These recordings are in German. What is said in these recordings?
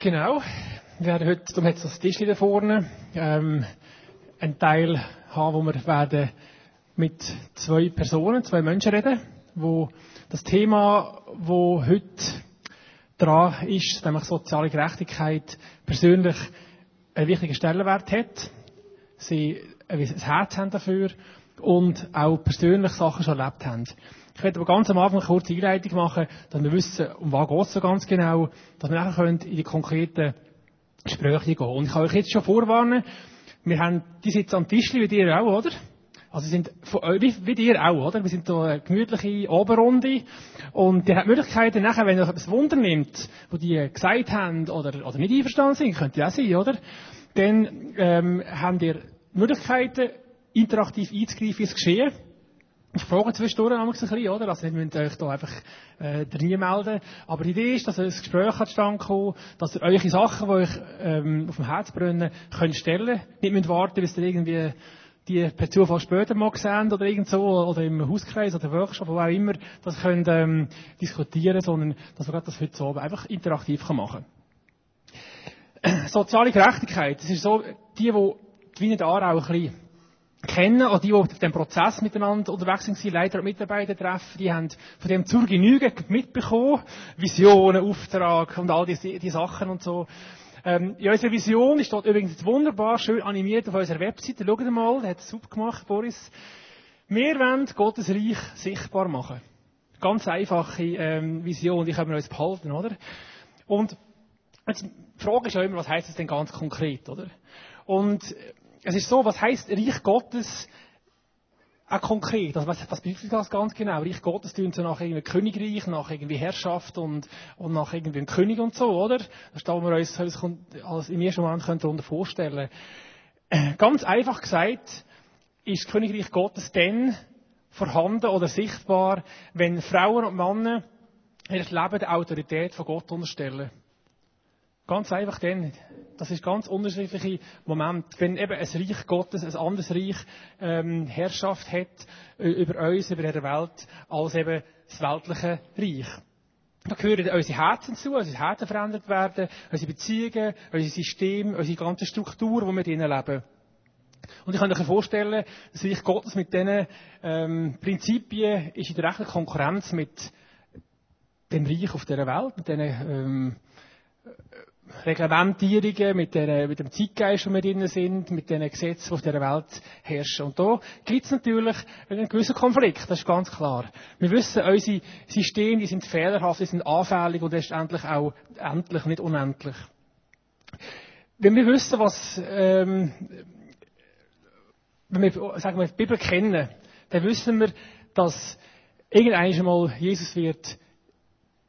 Genau. Wir werden heute, darum hat es das Tisch da vorne, ähm, einen Teil haben, wo wir werden mit zwei Personen, zwei Menschen reden, wo das Thema, wo heute dran ist, nämlich soziale Gerechtigkeit, persönlich einen wichtigen Stellenwert hat. Sie ein Herz haben dafür und auch persönlich Sachen schon erlebt haben. Ich werde aber ganz am Anfang eine kurze Einleitung machen, dass wir wissen, um was es so ganz genau, dass wir nachher in die konkreten Gespräche gehen. Und ich kann euch jetzt schon vorwarnen, wir haben, die sitzen am Tisch, wie ihr auch, oder? Also sind euch, wie, wie ihr auch, oder? Wir sind so eine gemütliche Oberrunde. Und ihr habt Möglichkeiten nachher, wenn ihr euch etwas Wunder nimmt, wo die gesagt haben oder, oder nicht einverstanden sind, könnte ja auch sein, oder? Dann ähm, habt ihr Möglichkeiten, interaktiv einzugreifen ins Geschehen. Ich frage zwischendurch ein bisschen, oder? Also, ihr müsst euch da einfach, äh, drin melden. Aber die Idee ist, dass ein Gespräch hat stand kommen, dass ihr eure Sachen, die euch, ähm, auf dem Herz brennen, könnt stellen. Nicht müsst warten, bis ihr irgendwie die per Zufall später mal sehen oder irgend so, oder im Hauskreis oder Workshop, wo auch immer, das könnt, ähm, diskutieren, sondern, dass wir das heute so einfach interaktiv machen kann. Soziale Gerechtigkeit, das ist so, die, die die Wiener Aarau ein bisschen kennen, oder die, die auf dem Prozess miteinander unterwegs sind, Leiter und Mitarbeiter treffen, die haben von dem zur Genüge mitbekommen. Visionen, Auftrag und all diese die Sachen und so. Ähm, in unserer Vision ist dort übrigens wunderbar schön animiert auf unserer Webseite. Schaut mal, der hat es super gemacht, Boris. Wir wollen Gottes Reich sichtbar machen. Ganz einfache ähm, Vision, die können wir uns behalten, oder? Und jetzt, die Frage ist ja immer, was heißt das denn ganz konkret, oder? Und es ist so, was heißt Reich Gottes auch konkret? Also was, was bedeutet das ganz genau? Reich Gottes tönt so nach irgendwie Königreich, nach irgendwie Herrschaft und, und nach irgendwie einem König und so, oder? Das stellen wir uns, uns als im ersten Moment darunter vorstellen. Ganz einfach gesagt, ist das Königreich Gottes dann vorhanden oder sichtbar, wenn Frauen und Männer ihr Leben der Autorität von Gott unterstellen. Ganz einfach dann. Das ist ganz unterschiedliche Moment. Wenn eben ein Reich Gottes, ein anderes Reich ähm, Herrschaft hat über uns, über diese Welt, als eben das weltliche Reich. Da gehören unsere Herzen zu, unsere Herzen verändert werden, unsere Beziehungen, unser System, unsere ganze Struktur, wo wir drinnen leben. Und ich kann euch vorstellen, das Reich Gottes mit diesen ähm, Prinzipien ist in der rechten Konkurrenz mit dem Reich auf dieser Welt, mit diesen ähm, Reglementierungen, mit, der, mit dem Zeitgeist, wo wir drin sind, mit den Gesetzen, die auf dieser Welt herrschen. Und da gibt es natürlich einen gewissen Konflikt, das ist ganz klar. Wir wissen, unsere Systeme, die sind fehlerhaft, die sind anfällig und letztendlich auch endlich, nicht unendlich. Wenn wir wissen, was, ähm, wenn wir, sagen wir, die Bibel kennen, dann wissen wir, dass irgendwann einmal Jesus wird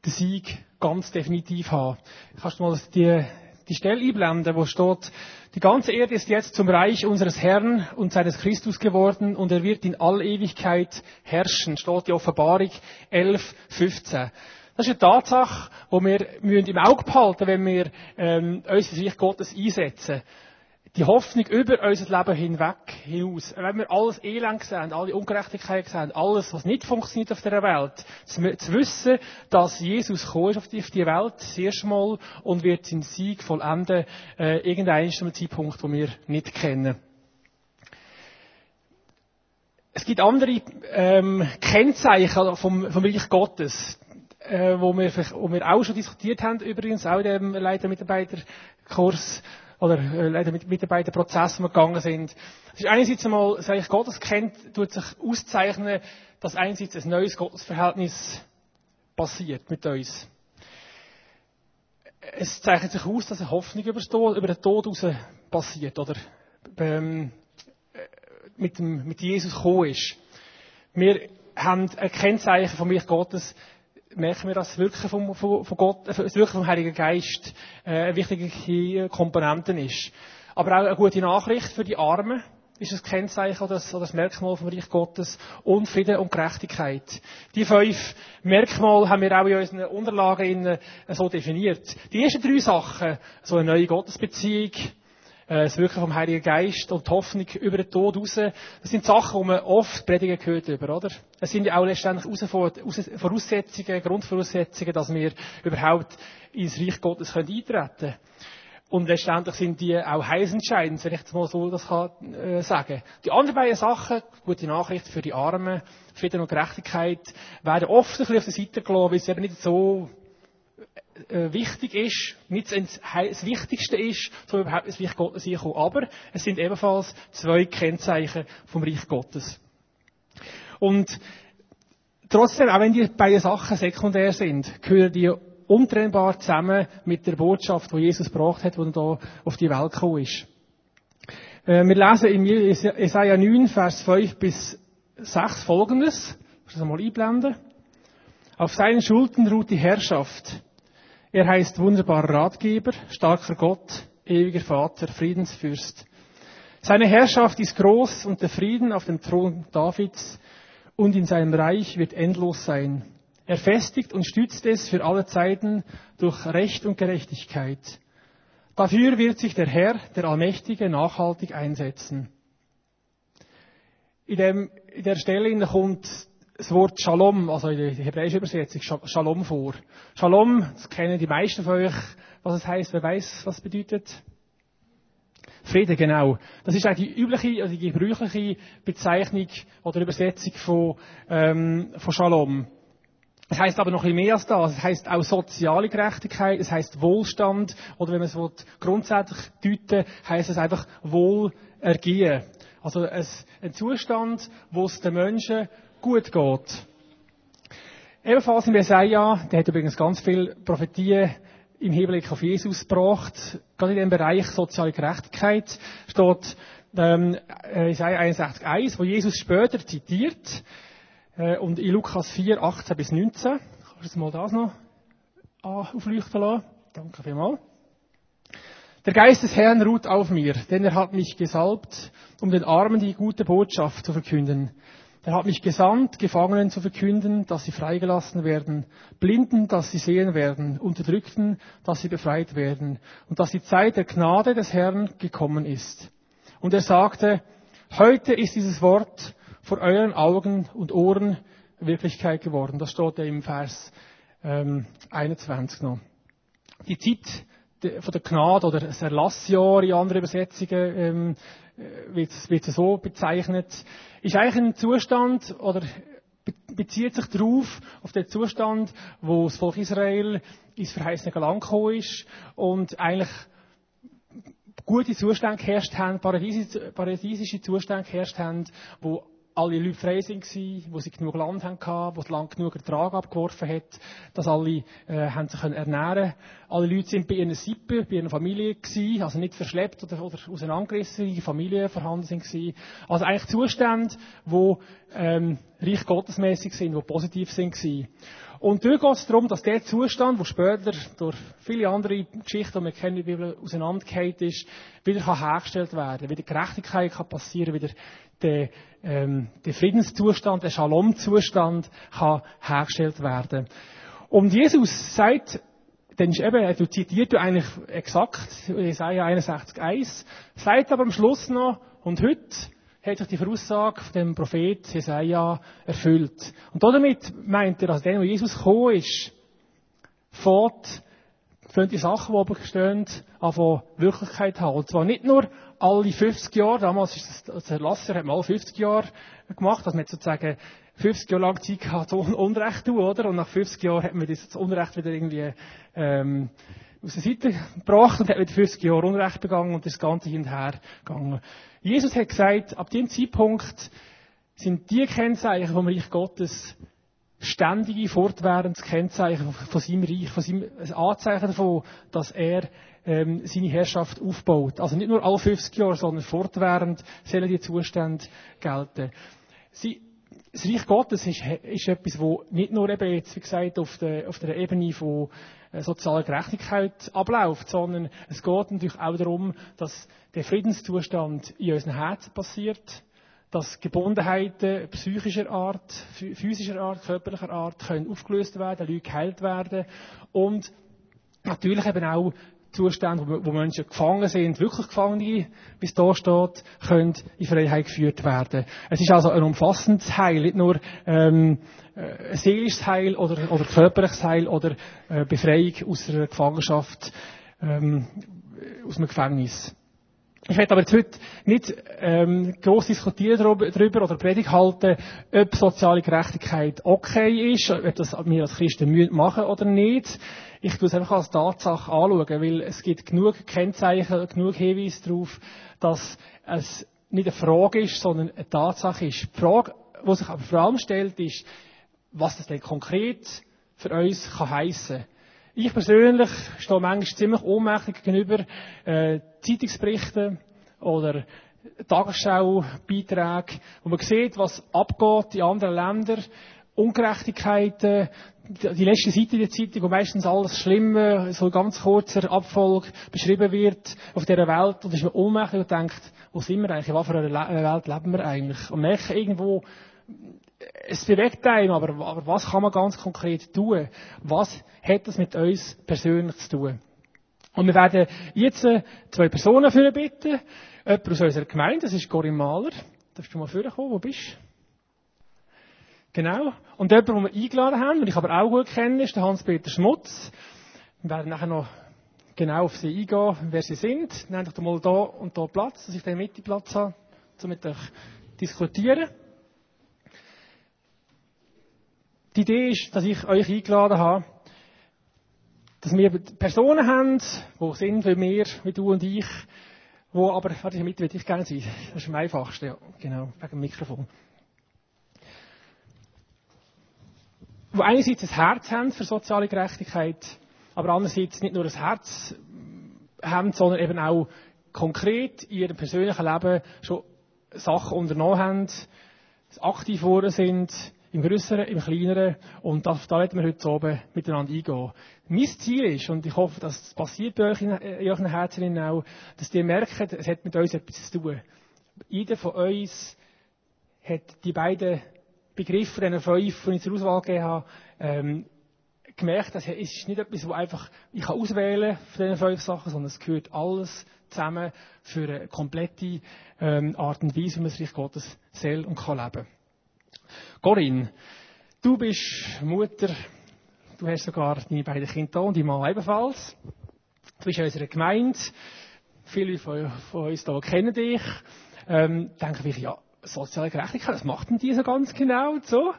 den Sieg ganz definitiv haben. Kannst du mal die, die Stelle einblenden, wo steht, die ganze Erde ist jetzt zum Reich unseres Herrn und seines Christus geworden und er wird in all Ewigkeit herrschen, steht die Offenbarung 11, 15. Das ist eine Tatsache, die wir im Auge behalten wenn wir ähm, unser Reich Gottes einsetzen die Hoffnung über unser Leben hinweg, hinaus. Wenn wir alles Elend sehen, alle Ungerechtigkeit sehen, alles, was nicht funktioniert auf der Welt, zu wissen, dass Jesus ist auf die, Welt, das erste Mal, und wird seinen Sieg vollenden, äh, irgendeinen Zeitpunkt, den wir nicht kennen. Es gibt andere ähm, Kennzeichen vom, vom Reich Gottes, äh, wo, wir, wo wir auch schon diskutiert haben, übrigens auch in dem Leiter-Mitarbeiter-Kurs oder äh, leider mit Mitarbeiterprozessen gegangen sind. Es ist einerseits einmal, sage ich, Gottes kennt, tut sich auszeichnen, dass einerseits ein neues Gottesverhältnis passiert mit uns. Es zeichnet sich aus, dass eine Hoffnung über, den Tod heraus passiert, oder ähm, mit, dem, mit Jesus gekommen ist. Wir haben ein Kennzeichen von mir Gottes, merken wir, dass das Wirken vom, von, Gott, äh, das Wirken vom Heiligen Geist äh, eine wichtige Komponente ist. Aber auch eine gute Nachricht für die Armen ist das Kennzeichen oder das, Merkmal vom Reich Gottes und Frieden und Gerechtigkeit. Die fünf Merkmale haben wir auch in unseren Unterlagen äh, so definiert. Die ersten drei Sachen, so eine neue Gottesbeziehung, äh, das Wirken vom Heiligen Geist und die Hoffnung über den Tod raus. Das sind Sachen, die man oft predigen gehört über, oder? Es sind ja auch letztendlich Voraussetzungen, Grundvoraussetzungen, dass wir überhaupt ins Reich Gottes eintreten können. Und letztendlich sind die auch heilsentscheidend, wenn ich das mal so das kann, äh, sagen. Die anderen beiden Sachen, gute Nachricht für die Armen, Frieden und Gerechtigkeit, werden oft ein bisschen auf der Seite gelassen, weil es eben nicht so äh, wichtig ist, nicht das Wichtigste ist, um überhaupt ins Reich Gottes hinzukommen. Aber es sind ebenfalls zwei Kennzeichen vom Reich Gottes. Und trotzdem, auch wenn die beiden Sachen sekundär sind, gehören die untrennbar zusammen mit der Botschaft, die Jesus gebracht hat, als er da auf die Welt gekommen ist. Äh, wir lesen in Jesaja 9, Vers 5 bis 6 folgendes. Ich das mal einblenden. Auf seinen Schultern ruht die Herrschaft. Er heißt wunderbarer Ratgeber, starker Gott, ewiger Vater, Friedensfürst. Seine Herrschaft ist groß und der Frieden auf dem Thron Davids und in seinem Reich wird endlos sein. Er festigt und stützt es für alle Zeiten durch Recht und Gerechtigkeit. Dafür wird sich der Herr, der Allmächtige, nachhaltig einsetzen. In, dem, in der Stelle kommt das Wort Shalom, also in der hebräischen Übersetzung, Shalom vor. Shalom, das kennen die meisten von euch, was es heißt. Wer weiß, was es bedeutet? Friede, genau. Das ist auch die übliche, also die gebräuchliche Bezeichnung oder Übersetzung von, ähm, von Shalom. Es heißt aber noch ein bisschen mehr als das. Es heißt auch soziale Gerechtigkeit, es heißt Wohlstand, oder wenn man es grundsätzlich deuten heißt es einfach Wohlergehen. Also ein Zustand, wo es den Menschen gut geht. Ebenfalls im Jesaja, der hat übrigens ganz viel Prophetien im Hinblick auf Jesus gebracht, gerade in dem Bereich soziale Gerechtigkeit, steht ähm, Jesaja 61,1, wo Jesus später zitiert, äh, und in Lukas 4, 18 bis 19, kannst du mal das noch aufleuchten lassen? Danke vielmals. Der Geist des Herrn ruht auf mir, denn er hat mich gesalbt, um den Armen die gute Botschaft zu verkünden. Er hat mich gesandt, Gefangenen zu verkünden, dass sie freigelassen werden, Blinden, dass sie sehen werden, Unterdrückten, dass sie befreit werden und dass die Zeit der Gnade des Herrn gekommen ist. Und er sagte, heute ist dieses Wort vor euren Augen und Ohren Wirklichkeit geworden. Das steht ja im Vers ähm, 21 noch. Die Zeit von der Gnade oder das Erlassjahr in anderen Übersetzungen ähm, äh, wird, wird so bezeichnet, ist eigentlich ein Zustand oder bezieht sich darauf, auf den Zustand, wo das Volk Israel ins verheißene Land gekommen ist und eigentlich gute Zustände geherrscht haben, paradiesische Zustände geherrscht haben, wo alle Leute frei waren, wo sie genug Land hatten, wo es lang genug Ertrag abgeworfen hat, dass alle äh, haben sich ernähren Alle Leute sind bei ihren Sippen, bei ihren Familien also nicht verschleppt oder, oder auseinandergerissen, Familien vorhanden sind. Also eigentlich Zustände, wo ähm, reich gottesmäßig sind, wo positiv sind. Und dort geht es darum, dass der Zustand, der später durch viele andere Geschichten, die wir kennen, der Bibel auseinandergeht ist, wieder kann hergestellt werden, wieder Gerechtigkeit kann passieren, wieder der, ähm, der Friedenszustand, der Shalom-Zustand kann hergestellt werden. Und Jesus sagt, denn eben, du zitiert du eigentlich exakt Jesaja 61,1, sagt aber am Schluss noch, und heute hat sich die Voraussage von dem Prophet Jesaja erfüllt. Und damit meint er, dass der, wo Jesus gekommen ist, fährt, fängt die Sachen, die oben stehen, an Wirklichkeit haben. Und zwar nicht nur alle 50 Jahre, damals ist das, der Lasser hat mal 50 Jahre gemacht, dass man sozusagen 50 Jahre lang Zeit gehabt, so Unrecht tun, oder? Und nach 50 Jahren hat man das Unrecht wieder irgendwie, ähm, aus der Seite gebracht und hat wieder 50 Jahre Unrecht begangen und das Ganze hin und her gegangen. Jesus hat gesagt, ab dem Zeitpunkt sind die Kennzeichen vom Reich Gottes ständige, fortwährendes Kennzeichen von seinem Reich, von seinem ein Anzeichen davon, dass er ähm, seine Herrschaft aufbaut. Also nicht nur alle 50 Jahre, sondern fortwährend sollen die Zustände gelten. Sie, das Reich Gottes ist, ist etwas, wo nicht nur eben jetzt, wie gesagt, auf der, auf der Ebene von sozialer Gerechtigkeit abläuft, sondern es geht natürlich auch darum, dass der Friedenszustand in unseren Herzen passiert, dass Gebundenheiten psychischer Art, physischer Art, körperlicher Art können aufgelöst werden, Leute geheilt werden und natürlich eben auch Zustände, wo, Menschen gefangen sind, wirklich Gefangene, wie es da steht, können in Freiheit geführt werden. Es ist also ein umfassendes Heil, nicht nur ähm, äh, seelisches Heil oder, oder körperliches Heil oder äh, Befreiung aus einer Gefangenschaft, ähm, aus einem Gefängnis. Ich werde aber jetzt heute nicht ähm, gross diskutieren darüber oder Predigt halten, ob soziale Gerechtigkeit okay ist, ob das wir als Christen machen oder nicht. Ich tue es einfach als Tatsache anschauen, weil es gibt genug Kennzeichen, genug Hinweise darauf, dass es nicht eine Frage ist, sondern eine Tatsache ist. Die Frage, die sich aber vor allem stellt, ist, was das denn konkret für uns kann heissen. Ich persönlich stehe manchmal ziemlich ohnmächtig gegenüber äh, Zeitungsberichten oder Tagesschau-Beiträgen, wo man sieht, was abgeht in anderen Ländern, Ungerechtigkeiten, die letzte Seite der Zeitung, wo meistens alles Schlimme, so ganz kurzer Abfolge beschrieben wird auf dieser Welt, und ist man ohnmächtig und denkt, wo sind wir eigentlich, in was für einer Welt leben wir eigentlich? Und merken irgendwo, es bewegt einen, aber, aber was kann man ganz konkret tun? Was hat das mit uns persönlich zu tun? Und wir werden jetzt äh, zwei Personen für bitten. Jemand aus unserer Gemeinde, das ist Corinne Mahler. Darfst du mal vorkommen? Wo bist du? Genau. Und jemand, den wir eingeladen haben, den ich aber auch gut kenne, ist der Hans-Peter Schmutz. Wir werden nachher noch genau auf sie eingehen, wer sie sind. Nehmt doch mal da und da Platz, dass ich den Mitte Platz habe, um mit euch diskutieren. Die Idee ist, dass ich euch eingeladen habe, dass wir Personen haben, die sind wie wir, wie du und ich, wo aber, warte, mit würde ich gerne sein. Das ist am einfachsten, ja, genau, wegen dem Mikrofon. Wo einerseits ein Herz haben für soziale Gerechtigkeit, aber andererseits nicht nur ein Herz haben, sondern eben auch konkret in ihrem persönlichen Leben schon Sachen unternommen haben, aktiv geworden sind, im Größeren, im Kleineren. Und da, da werden wir heute oben miteinander eingehen. Mein Ziel ist, und ich hoffe, dass es passiert bei euch in, in euren Herzen auch, dass ihr merkt, es hat mit uns etwas zu tun. Jeder von uns hat die beiden Begriffe, diesen fünf, die ich zur Auswahl gegeben habe, ähm, gemerkt, dass es ist nicht etwas, wo einfach ich kann auswählen von diesen fünf Sachen, sondern es gehört alles zusammen für eine komplette ähm, Art und Weise, wie man sich Gottes soll und kann leben. Corinne, du bist Mutter, du hast sogar deine beiden Kinder und die Mann ebenfalls. Du bist in unserer Gemeinde. Viele von, von uns hier kennen dich. Ähm, denken wir, ja, soziale Gerechtigkeit, was macht denn die so ganz genau so?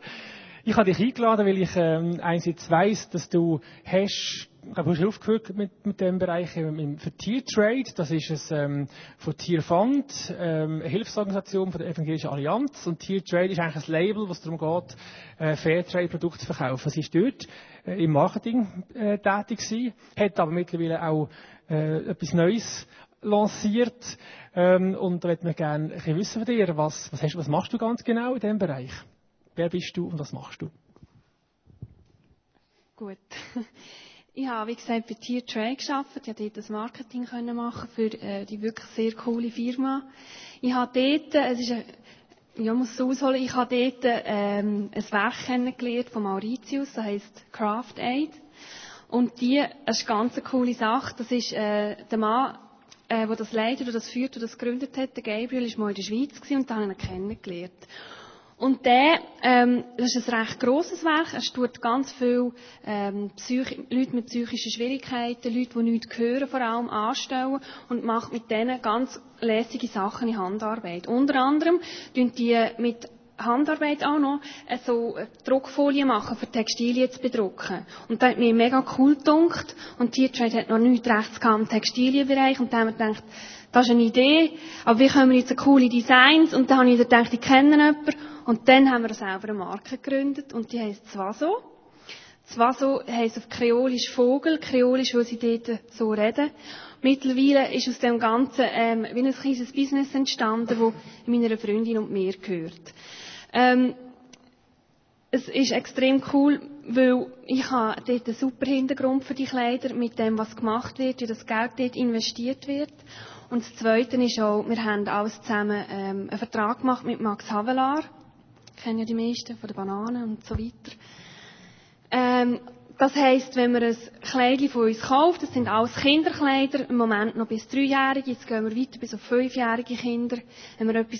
Ich habe dich eingeladen, weil ich ähm, einerseits weiss, dass du hast ich habe schon aufgehört mit, mit dem Bereich ähm, für Tiertrade. Das ist es ähm, von Tierfund, ähm, eine Hilfsorganisation von der Evangelischen Allianz. Und Tiertrade ist eigentlich ein Label, was darum geht, äh, Fairtrade-Produkte zu verkaufen. Sie ist dort äh, im Marketing äh, tätig gewesen, hat aber mittlerweile auch äh, etwas Neues lanciert. Ähm, und da möchten wir gerne ein bisschen wissen von dir, was, was, hast, was machst du ganz genau in diesem Bereich? Wer bist du und was machst du? Gut. Ich habe, wie gesagt, bei Tier Trade gearbeitet. Ich konnte dort das Marketing machen für äh, die wirklich sehr coole Firma. Ich habe dort, es ist ein, ja, muss so ausholen, ich habe dort ähm, ein Werk kennengelernt von Mauritius, das heisst Craft Aid. Und die, das ist eine ganz coole Sache. Das ist äh, der Mann, äh, der das leitet, der das führt, der das gegründet hat, der Gabriel, ist mal in der Schweiz und da habe ich ihn kennengelernt. Und der, ähm, das ist ein recht grosses Werk. Er tut ganz viele ähm, Psych Leute mit psychischen Schwierigkeiten, Leute, die nichts hören, vor allem anstellen und macht mit denen ganz lässige Sachen in Handarbeit. Unter anderem tun die mit Handarbeit auch noch äh, so Druckfolien machen, für Textilien zu bedrucken. Und da hat mir mega cool gedunkt. Und Tiertrade hat noch nichts rechts gehabt im Textilienbereich. Und da haben wir gedacht, das ist eine Idee, aber wie können wir jetzt coole Designs? Und dann habe ich gedacht, ich kenne jemanden. Und dann haben wir selber eine Marke gegründet und die heisst Zwaso. Zwaso heisst auf Kreolisch Vogel, Kreolisch, weil sie dort so reden. Mittlerweile ist aus dem Ganzen ähm, wie ein kleines Business entstanden, das meiner Freundin und mir gehört. Ähm, es ist extrem cool, weil ich habe dort einen super Hintergrund für die Kleider, mit dem, was gemacht wird, wie das Geld dort investiert wird. Und das Zweite ist auch, wir haben alles zusammen ähm, einen Vertrag gemacht mit Max Havelaar kennen ja die meisten von den Bananen und so weiter. Ähm, Das heisst, wenn man ein Kleidchen von uns kauft, das sind alles Kinderkleider, im Moment noch bis Dreijährige, jetzt gehen wir weiter bis auf fünfjährige Kinder. Wenn man etwas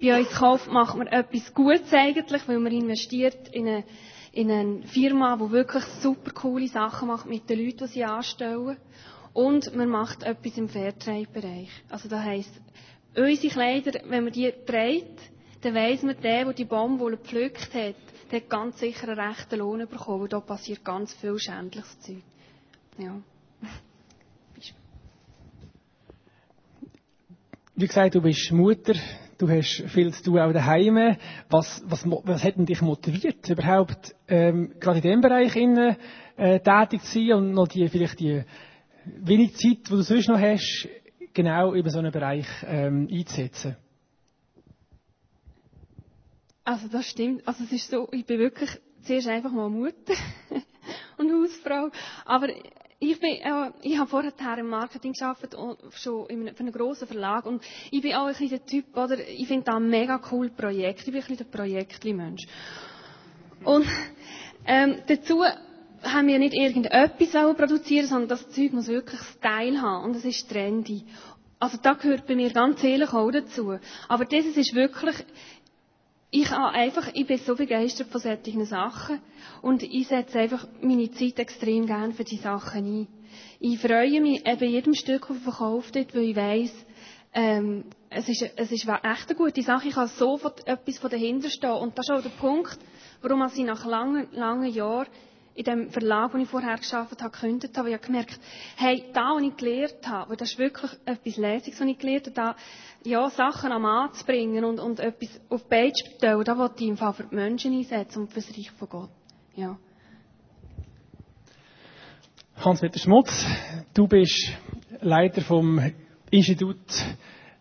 bei uns kauft, macht man etwas Gutes eigentlich, weil man investiert in eine, in eine Firma, die wirklich super coole Sachen macht mit den Leuten, die sie anstellen. Und man macht etwas im Fairtrade-Bereich. Also das heisst, unsere Kleider, wenn man die trägt, dann weiss man, der, der die Baumwolle gepflückt hat, der hat ganz sicher einen rechten Lohn bekommen, weil da passiert ganz viel schändliches Zeug. Ja. Wie gesagt, du bist Mutter, du hast viel zu tun auch daheim. Was, was, was hat denn dich motiviert, überhaupt ähm, gerade in diesem Bereich innen, äh, tätig zu sein und noch die, vielleicht die wenig Zeit, die du sonst noch hast, genau über so einen Bereich ähm, einzusetzen? Also das stimmt. Also es ist so, ich bin wirklich zuerst einfach mal Mutter und Hausfrau. Aber ich bin, äh, ich habe vorher im Marketing gearbeitet, schon in einem, für einen grossen Verlag. Und ich bin auch ein bisschen der Typ, oder? Ich finde ein mega cool Projekt. Ich bin ein bisschen der Projektli-Mensch. Und, ähm, dazu haben wir nicht irgendetwas produzieren sondern das Zeug muss wirklich Style haben. Und es ist trendy. Also da gehört bei mir ganz ehrlich auch dazu. Aber das ist wirklich, ich habe einfach, ich bin so begeistert von solchen Sachen und ich setze einfach meine Zeit extrem gern für die Sachen ein. Ich freue mich bei jedem Stück, das verkauft wird, weil ich weiss, ähm, es ist, es ist echt eine gute Sache. Ich kann sofort etwas von dahinter stehen. Und das ist auch der Punkt, warum ich nach langen, langen Jahren in dem Verlag, wo ich vorher geschafft habe, gekündigt habe, ich gemerkt, hey, da, was ich gelernt habe, weil das ist wirklich etwas Lässiges, was ich gelernt habe, da, ja, Sachen am Mann zu bringen und, und etwas auf die Beine zu stellen, da wollte ich im Fall für die Menschen einsetzen und für das Reich von Gott. Ja. Hans-Peter Schmutz, du bist Leiter vom Institut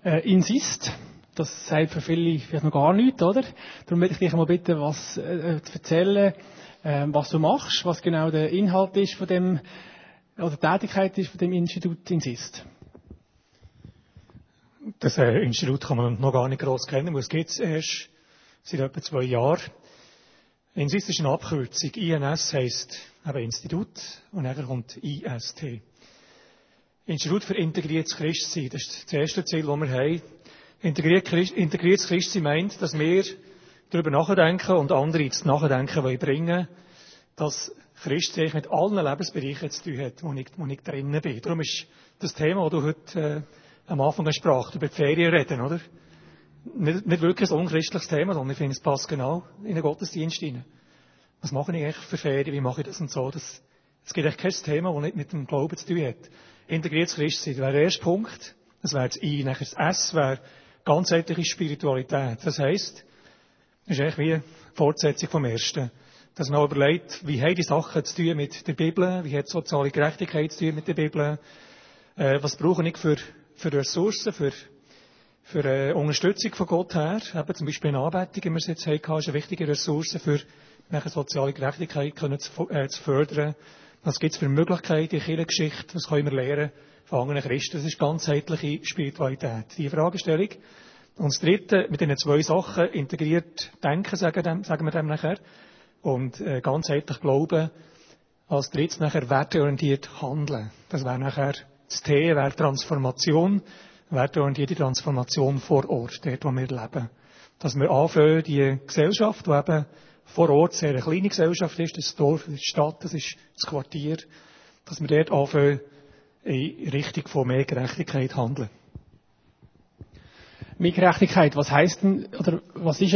äh, Insist. Das sagt für viele vielleicht noch gar nichts, oder? Darum möchte ich dich mal bitten, was äh, zu erzählen, äh, was du machst, was genau der Inhalt ist von dem, oder die Tätigkeit ist von dem Institut Insist. Das äh, Institut kann man noch gar nicht groß kennen, weil es gibt es erst seit etwa zwei Jahren. Insist ist eine Abkürzung. INS heisst eben Institut und dann kommt IST. Institut für integriertes Christsein. Das ist das erste Ziel, das wir haben. Integriertes Christsein meint, dass wir darüber nachdenken und andere ins Nachdenken wollen bringen, dass Christsein mit allen Lebensbereichen zu tun hat, wo ich, wo ich drinnen bin. Darum ist das Thema, das du heute äh, am Anfang sprach, über die Ferien reden, oder? Nicht, nicht wirklich ein unchristliches Thema, sondern ich finde, es passt genau in den Gottesdienst hinein. Was mache ich eigentlich für Ferien? Wie mache ich das und so? Das, es gibt echt kein Thema, das nicht mit dem Glauben zu tun hat. Integriertes Christsein wäre der erste Punkt. Das wäre das I. Nachher das S wäre ganzheitliche Spiritualität. Das heisst, das ist eigentlich wie eine Fortsetzung vom Ersten. Dass man auch überlegt, wie haben die Sachen zu tun mit der Bibel? Wie hat soziale Gerechtigkeit zu tun mit der Bibel? Äh, was brauche ich für für Ressourcen, für, für äh, Unterstützung von Gott her. Eben zum Beispiel eine Anbetung, wie wir es jetzt haben, ist eine wichtige Ressource für nachher soziale Gerechtigkeit können zu, äh, zu fördern. Was gibt es für Möglichkeiten in der Geschichte? Was können wir lernen von anderen Christen? Das ist ganzheitliche Spiritualität. Die Fragestellung. Und das Dritte, mit diesen zwei Sachen, integriert Denken, sagen, dem, sagen wir dem nachher, und äh, ganzheitlich Glauben, als drittes nachher werteorientiert handeln. Das wäre nachher das T wäre Transformation, wertorientierte Transformation vor Ort, dort, wo wir leben. Dass wir anfangen, die Gesellschaft, die eben vor Ort sehr eine kleine Gesellschaft ist, das Dorf, die Stadt, das ist das Quartier, dass wir dort anfangen, in Richtung von mehr Gerechtigkeit handeln. Mehr Gerechtigkeit, was heißt denn, oder was ist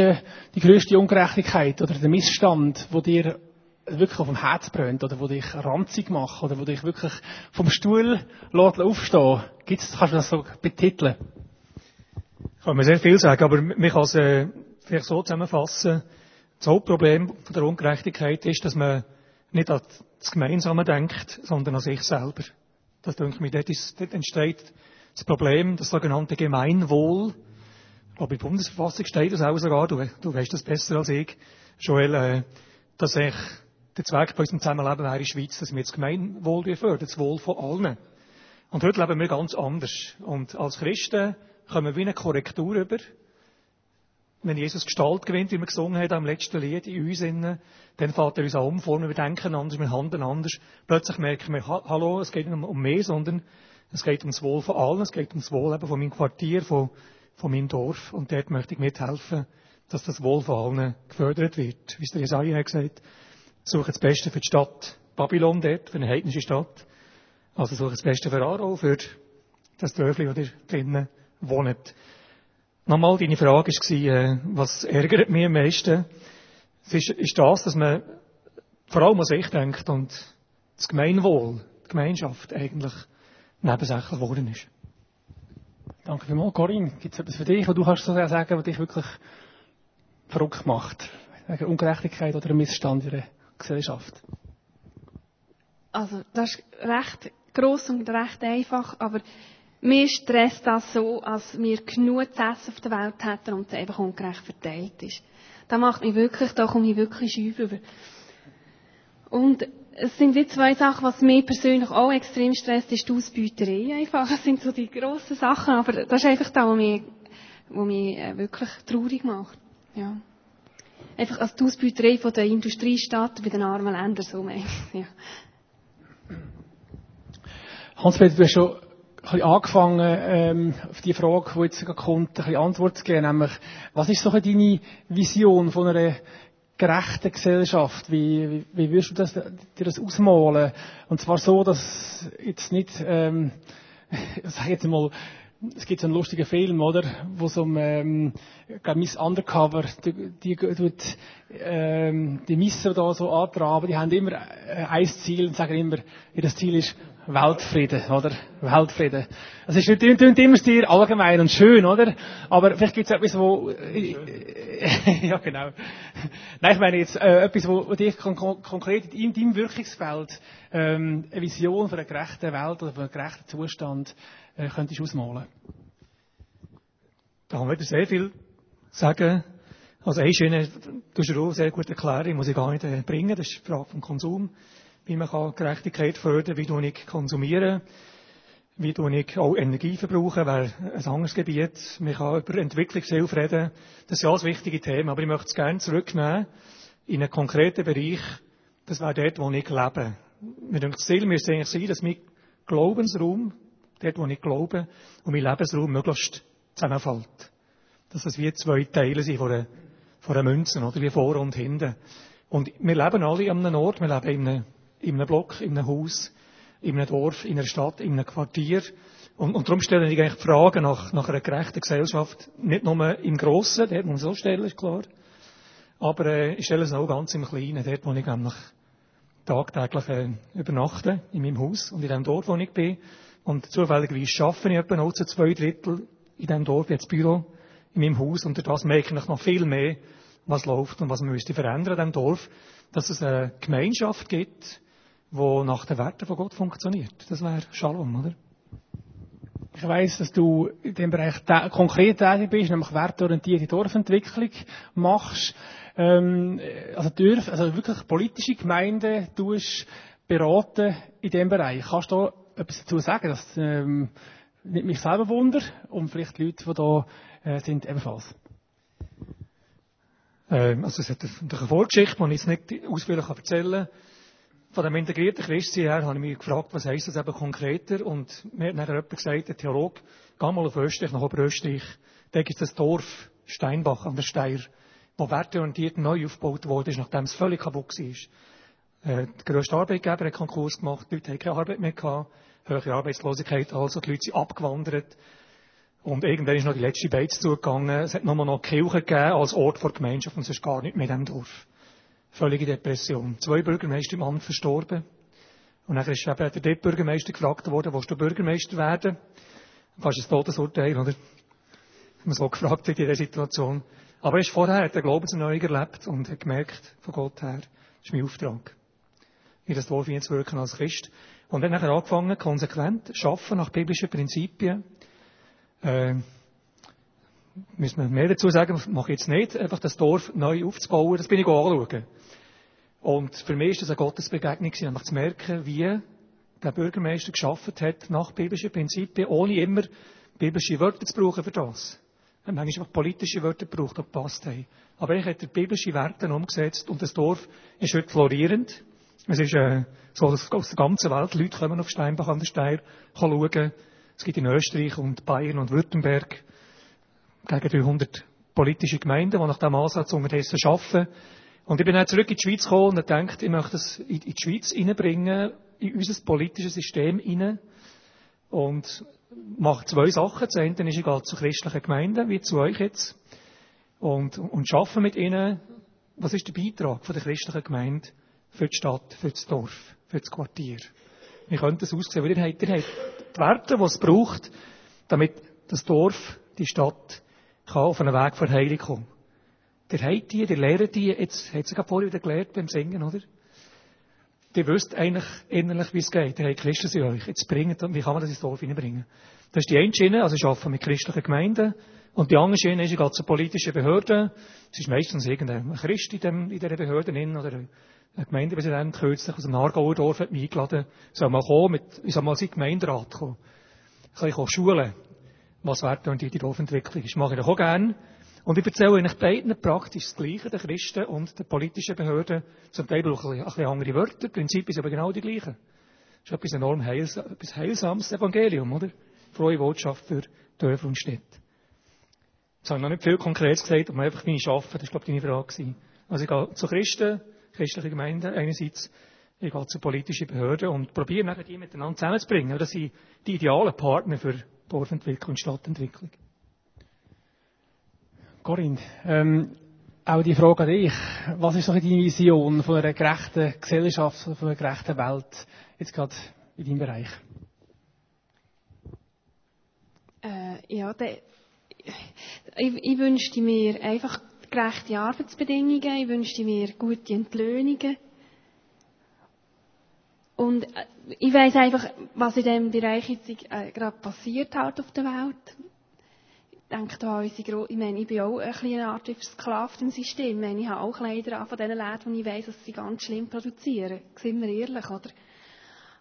die größte Ungerechtigkeit oder der Missstand, wo dir wirklich auf dem Herz brennt oder wo dich ranzig macht oder wo dich wirklich vom Stuhl lässt aufstehen Gibt's, kannst du das so betiteln? Kann man sehr viel sagen, aber man kann es äh, vielleicht so zusammenfassen. Das Hauptproblem von der Ungerechtigkeit ist, dass man nicht an das Gemeinsame denkt, sondern an sich selber. Das denke ich, dort, ist, dort entsteht das Problem, das sogenannte Gemeinwohl. Aber in der Bundesverfassung steht das auch sogar, du, du weißt das besser als ich, Joel, äh, dass ich der Zweck bei unserem Zusammenleben wäre in der Schweiz, dass wir das Gemeinwohl fördern, das Wohl von allen. Und heute leben wir ganz anders. Und als Christen kommen wir wie eine Korrektur über. wenn Jesus Gestalt gewinnt, wie wir gesungen haben am letzten Lied, in uns innen, dann fällt er uns auch umformen, wir denken anders, wir handeln anders. Plötzlich merken wir, hallo, es geht nicht um mich, sondern es geht ums Wohl von allen, es geht ums Wohl eben von meinem Quartier, von, von meinem Dorf. Und dort möchte ich mithelfen, dass das Wohl von allen gefördert wird. Wie es der Jesaja hat gesagt, suche das Beste für die Stadt Babylon dort, für eine heidnische Stadt. Also suche das Beste für Aarau, für das Dörfli, wo ihr drinnen wohnt. Nochmal, deine Frage war, äh, was ärgert mich am meisten? Es ist, ist das, dass man vor allem an sich denkt und das Gemeinwohl, die Gemeinschaft eigentlich nebensächlich geworden ist. Danke vielmals. Corinne, gibt es etwas für dich, was du kannst sagen, was dich wirklich verrückt macht? Wegen Ungerechtigkeit oder einem Missstand in der Gesellschaft? Also, das ist recht gross und recht einfach, aber mir stresst das so, als wir genug zu essen auf der Welt hätten und es einfach ungerecht verteilt ist. Da macht mich wirklich, da komme ich wirklich schief über. Und es sind wie zwei Sachen, was mich persönlich auch extrem stresst, ist die Ausbeuterei einfach. Das sind so die grossen Sachen, aber das ist einfach das, was mich, was mich äh, wirklich traurig macht. Ja. Einfach als die Ausbeuterei von der Industriestadt bei den armen Ländern so ja. Hans-Peter, du hast schon ein bisschen angefangen, ähm, auf die Frage, die jetzt kommt, ein bisschen Antwort zu geben, nämlich, was ist so deine Vision von einer gerechten Gesellschaft? Wie, wie, wie würdest du das, dir das ausmalen? Und zwar so, dass jetzt nicht, ähm, sag jetzt mal, es gibt so einen lustigen Film, oder? Wo so um, ähm, Miss Undercover, die, die, die, ähm, die Misser da so antraben, die haben immer äh, ein Ziel und sagen immer, ihr Ziel ist Weltfrieden, oder? Weltfrieden. Es ist nicht, immer sehr allgemein und schön, oder? Aber vielleicht gibt es etwas, wo, ja genau. Nein, ich meine jetzt, äh, etwas, wo, dich kon konkret in deinem Wirkungsfeld, ähm, eine Vision von einer gerechten Welt oder von einem gerechten Zustand, äh, könntest ausmalen. Da haben wir sehr viel sagen. Also eine schöne, du hast auch sehr gut erklären, muss ich gar nicht äh, bringen, das ist die Frage vom Konsum wie man kann Gerechtigkeit fördern, wie tue ich konsumieren, wie ich auch Energie verbrauchen, wäre ein anderes Gebiet. Man kann über Entwicklungshilfe reden. Das sind alles wichtige Themen, aber ich möchte es gerne zurücknehmen in einen konkreten Bereich. Das wäre dort, wo ich lebe. Mir denkt, das Ziel müsste eigentlich sein, dass mein Glaubensraum, dort, wo ich glaube, und mein Lebensraum möglichst zusammenfällt. Dass es wie zwei Teile sind von einer, von einer Münze, oder wie vor und hinten. Und wir leben alle an einem Ort, wir leben in einem in einem Block, in einem Haus, in einem Dorf, in einer Stadt, in einem Quartier. Und, und darum stelle ich eigentlich Fragen nach, nach einer gerechten Gesellschaft, nicht nur im Grossen, dort muss man so stellen, ist klar. Aber äh, ich stelle es auch ganz im Kleinen, dort, wo ich nämlich tagtäglich äh, übernachte, in meinem Haus und in dem Dorf, wo ich bin. Und zufälligerweise arbeite ich etwa noch zu zwei Drittel in dem Dorf, jetzt Büro, in meinem Haus. Und durch das merke ich noch viel mehr, was läuft und was man müsste verändern in diesem Dorf. Dass es eine Gemeinschaft gibt, wo nach den Werten von Gott funktioniert. Das wäre Shalom, oder? Ich weiss, dass du in dem Bereich konkret tätig bist, nämlich wertorientierte Dorfentwicklung machst. Ähm, also, Dörf, also wirklich politische Gemeinden tust beraten in dem Bereich. Kannst du da etwas dazu sagen? Das ähm, nimmt mich selber wunder und vielleicht die Leute, die da äh, sind, ebenfalls. Ähm, also es hat eine Vorgeschichte, die ich jetzt nicht ausführlich erzählen kann. Von dem integrierten Christsein her habe ich mich gefragt, was heisst das eben konkreter? Und mir hat nachher jemand gesagt, der Theologe, geh mal auf Österreich, nach Oberösterreich. Da gibt es das Dorf Steinbach an der Steyr, wo werteorientiert neu aufgebaut wurde, nachdem es völlig kaputt war. Äh, der grösste Arbeitgeber hat Konkurs gemacht, die Leute haben keine Arbeit mehr gehabt, höhere Arbeitslosigkeit, also die Leute sind abgewandert. Und irgendwann ist noch die letzte Beiz zugegangen. Es hat nur noch Kirche gegeben als Ort der Gemeinschaft und es ist gar nicht mehr in diesem Dorf. Völlige Depression. Zwei Bürgermeister im Amt verstorben. Und dann ist eben der Dip-Bürgermeister gefragt worden, willst du Bürgermeister werden? Fast ein Todesurteil, oder? Man so gefragt in dieser Situation. Aber er ist vorher, hat er Glaubenserneuerung erlebt und hat gemerkt, von Gott her, das ist mein Auftrag. In das Dorf zu wirken als Christ. Und dann hat er angefangen, konsequent, schaffen nach biblischen Prinzipien, äh, müssen wir mehr dazu sagen, mache jetzt nicht, einfach das Dorf neu aufzubauen, das bin ich anschauen. Und für mich ist das eine Gottesbegegnung, einfach zu merken, wie der Bürgermeister geschaffen hat nach biblischen Prinzipien, ohne immer biblische Wörter zu brauchen für das. haben manchmal einfach politische Wörter gebraucht, die gepasst haben. Aber ich hat er biblische Werte umgesetzt und das Dorf ist heute florierend. Es ist äh, so, dass aus der ganzen Welt Leute kommen auf Steinbach an der Steyr schauen. Es gibt in Österreich und Bayern und Württemberg gegen 300 politische Gemeinden, die nach diesem Ansatz unterdessen arbeiten. Und ich bin dann zurück in die Schweiz gekommen und gedacht, ich möchte das in die Schweiz reinbringen, in unser politisches System hinein. Und mache zwei Sachen. Das eine ist, gehe zu christlichen Gemeinden, wie zu euch jetzt, und, und arbeite mit ihnen. Was ist der Beitrag von der christlichen Gemeinde für die Stadt, für das Dorf, für das Quartier? Wie könnte das aussehen? Weil ihr habt, ihr habt die Werte, die es braucht, damit das Dorf, die Stadt, auf einen Weg der Heilung kommen. Ihr habt die, ihr lehrt die, jetzt hat sie gerade vorher wieder gelernt beim Singen, oder? Ihr wisst eigentlich innerlich, wie es geht. Ihr habt Christus in euch. Jetzt bringt, wie kann man das ins Dorf hineinbringen? Das ist die eine Schiene, also ich arbeite mit christlichen Gemeinden. Und die andere Schiene ist, ich gehe zu politischen Behörden. Es ist meistens irgendein Christ in, dem, in dieser Behörde drin, oder ein Gemeindepräsident kürzlich aus dem Aargauer Dorf hat mich eingeladen, soll mal kommen, mit, ich soll mal sein Gemeinderat kommen. Ich kann schulen, was Wert und die Dorfentwicklung ist. Mache ich auch gerne. Und ich erzähle eigentlich beiden praktisch das Gleiche, den Christen und den politischen Behörden. Zum Teil ich ein bisschen andere Wörter. Prinzip ist aber genau die gleichen. Das ist etwas enorm heils, etwas heilsames Evangelium, oder? Frohe Botschaft für Dörfer und Städte. Jetzt habe ich noch nicht viel Konkretes gesagt, aber einfach meine Schaffen, das war, glaube ich, deine Frage. Also ich gehe zu Christen, christliche Gemeinden einerseits, ich gehe zu politischen Behörden und probiere nachher die miteinander zusammenzubringen. Das sind die idealen Partner für Dorfentwicklung und Stadtentwicklung. Corinne, ähm, auch die Frage an dich. Was ist doch deine Vision von einer gerechten Gesellschaft, von einer gerechten Welt, jetzt gerade in deinem Bereich? Äh, ja, de, ich, ich wünschte mir einfach gerechte Arbeitsbedingungen, ich wünschte mir gute Entlöhnungen. Und äh, ich weiß einfach, was in diesem Bereich jetzt äh, gerade passiert halt auf der Welt denke da an unsere Gro ich meine, ich bin auch ein eine Art versklavt im System. Ich meine, ich habe auch Kleider an von diesen Läden, wo ich weiss, dass sie ganz schlimm produzieren. Sind wir ehrlich, oder?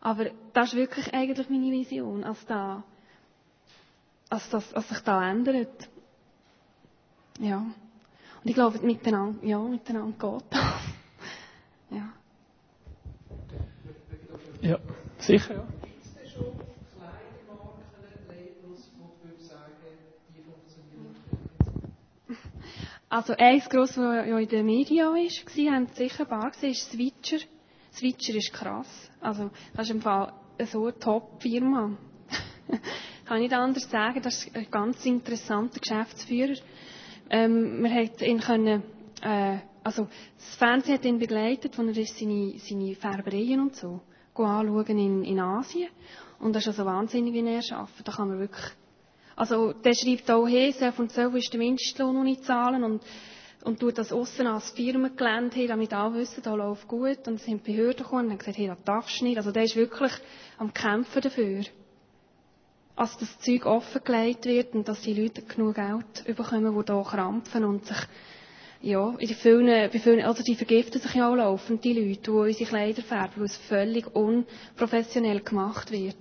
Aber das ist wirklich eigentlich meine Vision, als da, als das, als sich da ändert. Ja. Und ich glaube, miteinander, ja, miteinander geht das. ja. Ja, sicher, ja. Also eins gross, das ja in den Medien war, haben Sie sicher paar gesehen, ist Switcher. Switcher ist krass. Also das ist im Fall so eine Top-Firma. Kann ich nicht anders sagen. Das ist ein ganz interessanter Geschäftsführer. Ähm, man hat ihn können, äh, also das Fernsehen hat ihn begleitet, wo er seine, seine Färbereien und so anschauen in, in Asien. Und das ist also wahnsinnig, wie er arbeitet. Da kann man wirklich also, der schreibt auch, hey, so und so ist der Mindestlohn noch nicht zahlen und, und tut das aussen als Firmengelände her, damit alle wissen, da läuft gut. Und es sind Behörden gekommen und haben gesagt, hey, das darfst du nicht. Also, der ist wirklich am Kämpfen dafür. Dass das Zeug offengelegt wird und dass die Leute genug Geld bekommen, die da krampfen und sich, ja, in vielen, bei vielen, also die vergiften sich ja auch laufend, die Leute, die unsere Kleider färben, weil es völlig unprofessionell gemacht wird.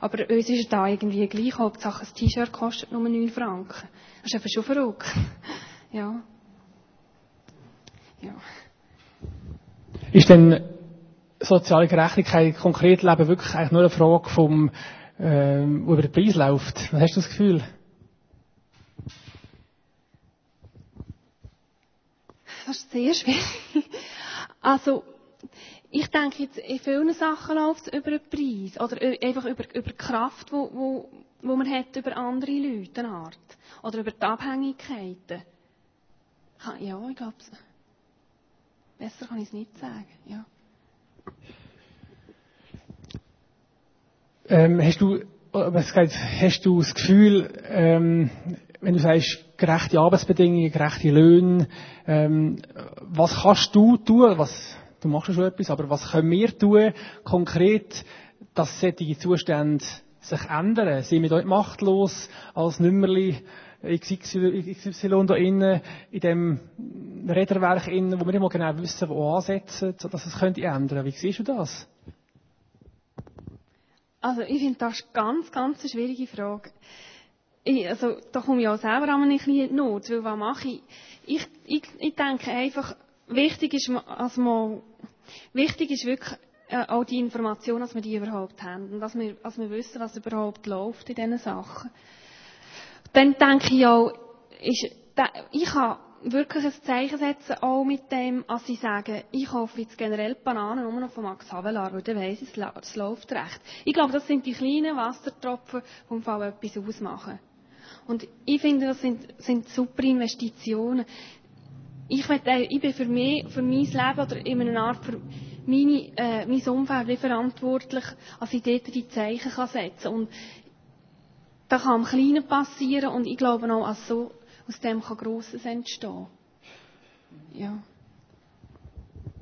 Aber uns ist da irgendwie gleich. Hauptsache, ein T-Shirt kostet nur 9 Franken. Das ist einfach schon verrückt. ja. Ja. Ist denn soziale Gerechtigkeit im konkreten Leben wirklich eigentlich nur eine Frage vom, ähm, über den Preis läuft? Was hast du das Gefühl? Das ist sehr schwierig. Also, ich denke jetzt, in vielen Sachen läuft es über den Preis. Oder einfach über, über die Kraft, wo, wo, wo man hat über andere Leute, eine. Oder über die Abhängigkeiten. Ja, ich glaube, besser kann ich es nicht sagen, ja. Ähm, hast du, hast du das Gefühl, ähm, wenn du sagst, gerechte Arbeitsbedingungen, gerechte Löhne, ähm, was kannst du tun, was du machst ja schon etwas, aber was können wir tun, konkret, dass solche Zustände sich ändern? Sind wir dort machtlos als Nümmerli XY, da innen, in dem Räderwerk innen, wo wir mal genau wissen, wo ansetzen, dass es könnte ändern. Wie siehst du das? Also, ich finde, das ist ganz, ganz eine schwierige Frage. Ich, also, da komme ich auch selber an ein bisschen in die Not, weil was mache ich? Ich, ich, ich denke einfach, wichtig ist, also mal, wichtig ist wirklich äh, auch die Information, dass wir die überhaupt haben und dass wir, dass wir wissen, was überhaupt läuft in diesen Sachen. Dann denke ich auch, ist, ich kann wirklich ein Zeichen setzen, auch mit dem, als sie sagen, ich kaufe jetzt generell Bananen nur noch von Max Havelaar, weil dann weiss ich, es läuft recht. Ich glaube, das sind die kleinen Wassertropfen, die im Fall etwas ausmachen. Und ich finde, das sind, sind super Investitionen. Ich, will, ich bin für mich, für mein Leben oder in einer Art für meine, äh, mein Umfeld verantwortlich, als ich dort die Zeichen kann setzen kann. Und da kann am Kleinen passieren und ich glaube auch, als so aus dem kann Grosses entstehen. Ja.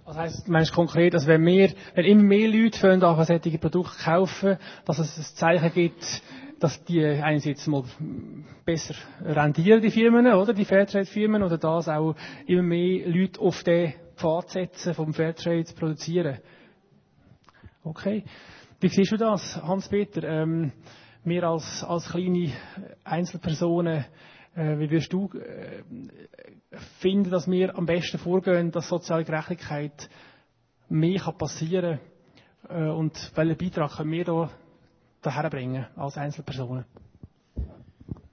Das heisst, meinst konkret, dass wenn wir, wenn immer mehr Leute fangen, an solche Produkte kaufen, dass es ein Zeichen gibt, dass die einerseits mal besser rendieren, die Firmen, oder? Die Fairtrade-Firmen, oder dass auch immer mehr Leute auf den Pfad setzen, vom Fairtrade zu produzieren. Okay. Wie siehst du das, Hans-Peter? Ähm, wir als, als kleine Einzelpersonen, äh, wie wirst du äh, finden, dass wir am besten vorgehen, dass soziale Gerechtigkeit mehr kann passieren kann? Äh, und welchen Beitrag können wir da daher bringen als Einzelpersonen?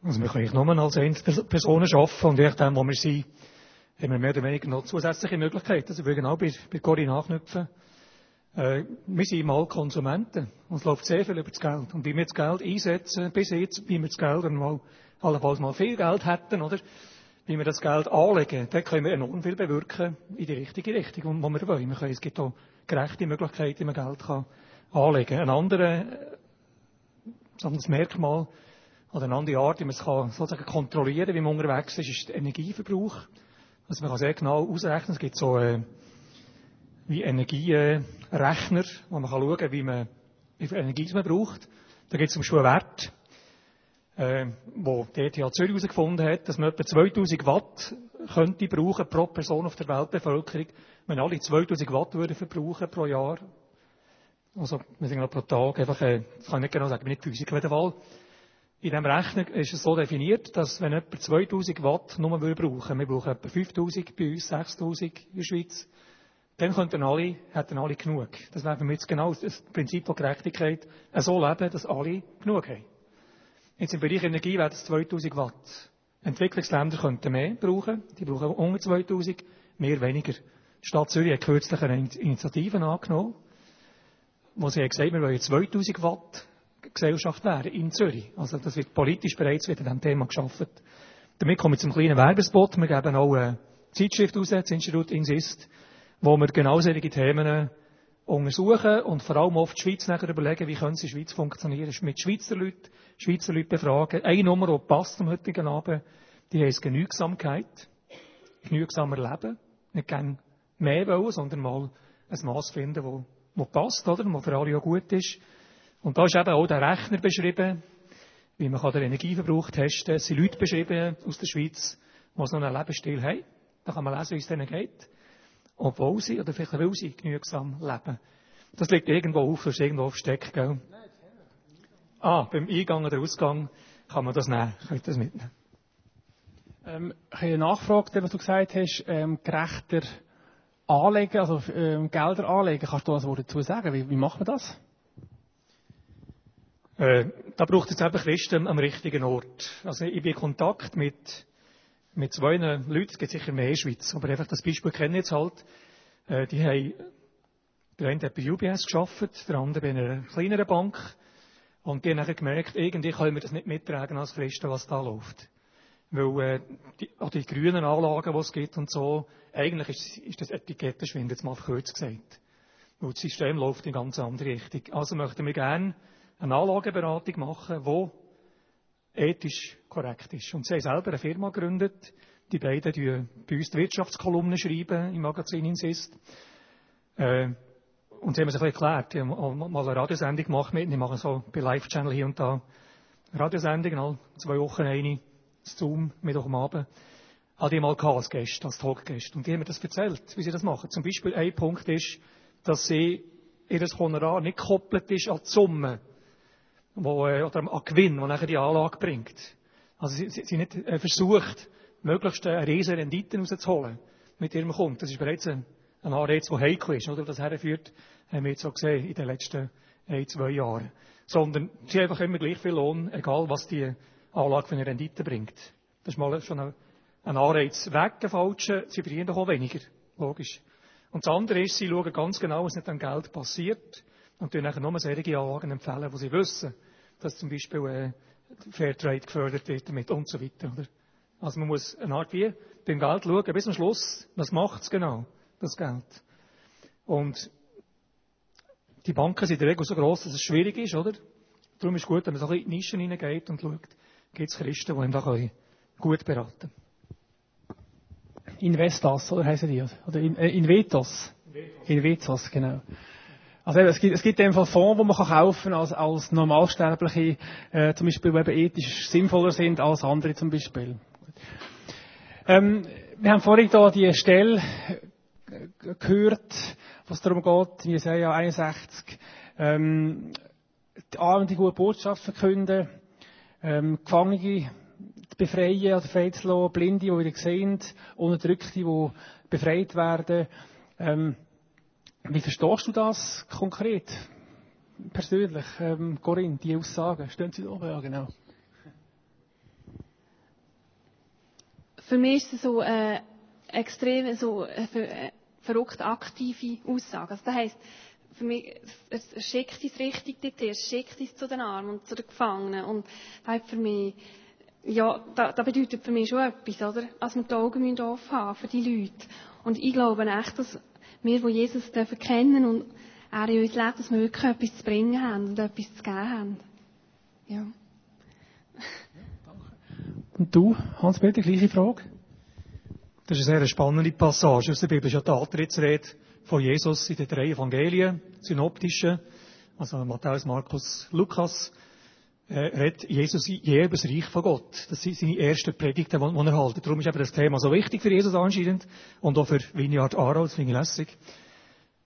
Also wir können nur als Einzelpersonen arbeiten und je nachdem, wo wir sind, haben wir mehr oder weniger noch zusätzliche Möglichkeiten. Also will genau bei, bei Corinne anknüpfen. Äh, wir sind mal Konsumenten. Und es läuft sehr viel über das Geld. Und wie wir das Geld einsetzen, bis jetzt, wie wir das Geld einmal allenfalls mal viel Geld hätten, oder? Wie wir das Geld anlegen, dann können wir enorm viel bewirken in die richtige Richtung, wo wir wollen. Wir können, es gibt auch gerechte Möglichkeiten, wie man Geld kann anlegen kann. Ein anderes, anderes Merkmal oder eine andere Art, wie man es kann, sozusagen kontrollieren wie man unterwegs ist, ist der Energieverbrauch. Also man kann sehr genau ausrechnen, es gibt so äh, wie Energierechner, wo man kann schauen wie, man, wie viel Energie man braucht. Da gibt es zum Beispiel einen Wert, äh, wo die ETH Zürich herausgefunden hat, dass man etwa 2000 Watt könnte brauchen pro Person auf der Weltbevölkerung, wenn alle 2000 Watt würden verbrauchen pro Jahr. Also, wir sagen pro Tag, einfach, äh, das kann ich nicht genau sagen, ich bin nicht Physiker, jeden Fall. In diesem Rechner ist es so definiert, dass wenn etwa 2000 Watt nur wir brauchen, wir brauchen etwa 5000 bei uns, 6000 in der Schweiz, dann könnten alle, hätten alle genug. Das wäre für mich jetzt genau das Prinzip der Gerechtigkeit, so leben, dass alle genug haben. Jetzt im Bereich Energie wäre das 2000 Watt. Entwicklungsländer könnten mehr brauchen. Die brauchen unter 2000, mehr weniger. Die Stadt Zürich hat kürzlich eine Initiative angenommen, wo sie gesagt, wir wollen 2000 Watt Gesellschaft werden in Zürich. Also das wird politisch bereits wieder an diesem Thema geschaffen. Damit komme ich zum kleinen Werbespot. Wir geben auch eine Zeitschrift raus, das Institut Insist, wo wir genau solche Themen untersuchen und vor allem oft die Schweiz nachher überlegen, wie in der Schweiz funktionieren. Mit Schweizer Leuten, Schweizer Leute befragen. Eine Nummer, die passt am heutigen Abend, die heisst Genügsamkeit. Genügsamer Leben. Nicht gerne mehr wollen, sondern mal ein Maß finden, wo, wo passt, oder? Wo für alle auch gut ist. Und da ist eben auch der Rechner beschrieben, wie man den Energieverbrauch testen kann. Es sind Leute beschrieben aus der Schweiz, die so einen Lebensstil haben. Da kann man lesen, wie es denen geht obwohl sie, oder vielleicht will sie, genügsam leben. Das liegt irgendwo auf, das ist irgendwo versteckt, gell? Ah, beim Eingang oder Ausgang kann man das nehmen, könnt das mitnehmen. Ähm, eine Nachfrage, was du gesagt hast, ähm, gerechter anlegen, also ähm, Gelder anlegen. Kannst du das Wort dazu sagen? Wie, wie macht man das? Äh, da braucht es eben Christen am richtigen Ort. Also ich bin in Kontakt mit mit zwei Leuten, es gibt sicher mehr in der Schweiz, aber einfach das Beispiel kenne ich jetzt halt. Äh, die haben, der eine hat bei UBS geschafft, der andere bei einer kleineren Bank. Und die haben dann gemerkt, irgendwie können wir das nicht mittragen als Christen, was da läuft. Weil, äh, die, auch die grünen Anlagen, die es gibt und so, eigentlich ist, ist das Etikettenschwind, jetzt mal verkürzt gesagt. Weil das System läuft in ganz andere Richtung. Also möchten wir gerne eine Anlageberatung machen, die ethisch korrekt ist. Und sie haben selber eine Firma gegründet. Die beiden schreiben bei uns die Wirtschaftskolumne schreiben im Magazin Insist. Äh, und sie haben es ein bisschen erklärt. Die haben mal eine Radiosendung gemacht mit. Die machen so bei Live-Channel hier und da Radiosendung, alle zwei Wochen eine, Zoom, Mittwoch am Abend. Habe die mal als Gäste, als Talkgäste. Und die haben mir das erzählt, wie sie das machen. Zum Beispiel ein Punkt ist, dass sie ihr Honorar nicht gekoppelt ist an die Summe wo, äh, oder an Gewinn, den nachher die Anlage bringt. Also sie, sie, sie nicht äh, versucht, möglichst eine riesige Rendite rauszuholen mit ihrem Kunden. Das ist bereits ein, ein Anreiz, der heikel ist, oder? Das herführt, haben wir jetzt so gesehen in den letzten ein, zwei Jahren. Sondern sie haben einfach immer gleich viel Lohn, egal was die Anlage für eine Rendite bringt. Das ist mal schon ein, Anreiz weg, ein falscher. Sie verdienen doch auch weniger. Logisch. Und das andere ist, sie schauen ganz genau, was mit dem Geld passiert und dann nachher nur solche Anlagen empfehlen, wo sie wissen, dass zum Beispiel äh, Fairtrade gefördert wird damit und so weiter. Oder? Also man muss eine Art wie beim Geld schauen, bis zum Schluss, was macht es genau, das Geld. Und die Banken sind in der Regel so gross, dass es schwierig ist, oder? Darum ist es gut, wenn man so in die Nischen hineingeht und schaut, gibt es Christen, die ihm da gut beraten können. Investas, oder heißen die? Oder in, äh, Invetos? Invetos, genau. Also eben, es gibt, es gibt in dem Fall Fonds, die man kann kaufen als, als Normalsterbliche, äh, zum Beispiel, die eben ethisch sinnvoller sind als andere zum Beispiel. Ähm, wir haben vorhin da die Stelle äh, gehört, was darum geht, in Jesaja 61, ähm, die Armen die gute Botschaft verkünden, ähm, Gefangene befreien oder freizulassen, Blinde, die wieder sehen, Unterdrückte, die befreit werden. Ähm, wie verstehst du das konkret? Persönlich, ähm, Corinne, die Aussagen, stehen sie da? Ja, genau. Für mich ist es so äh, extrem so äh, äh, verrückt aktive Aussage. Also das heisst, für mich, es, es schickt uns richtig dorthin, es schickt uns zu den Armen und zu den Gefangenen. Und das für mich, ja, das, das bedeutet für mich schon etwas, oder? Also wir die Augen offen haben für die Leute. Und ich glaube echt, dass wir, die Jesus dürfen kennen und er in uns lebt, dass wir wirklich etwas zu bringen haben und etwas zu geben haben. Ja. Und du, Hans-Peter, gleiche Frage? Das ist eine sehr spannende Passage aus der ja die Antrittsrede von Jesus in den drei Evangelien, synoptischen, also Matthäus, Markus, Lukas, äh, redet Jesus je über das Reich von Gott. Das sind seine ersten Predigten, die er hält. Darum ist eben das Thema so wichtig für Jesus anscheinend und auch für Vineyard Aarau, das finde ich lässig.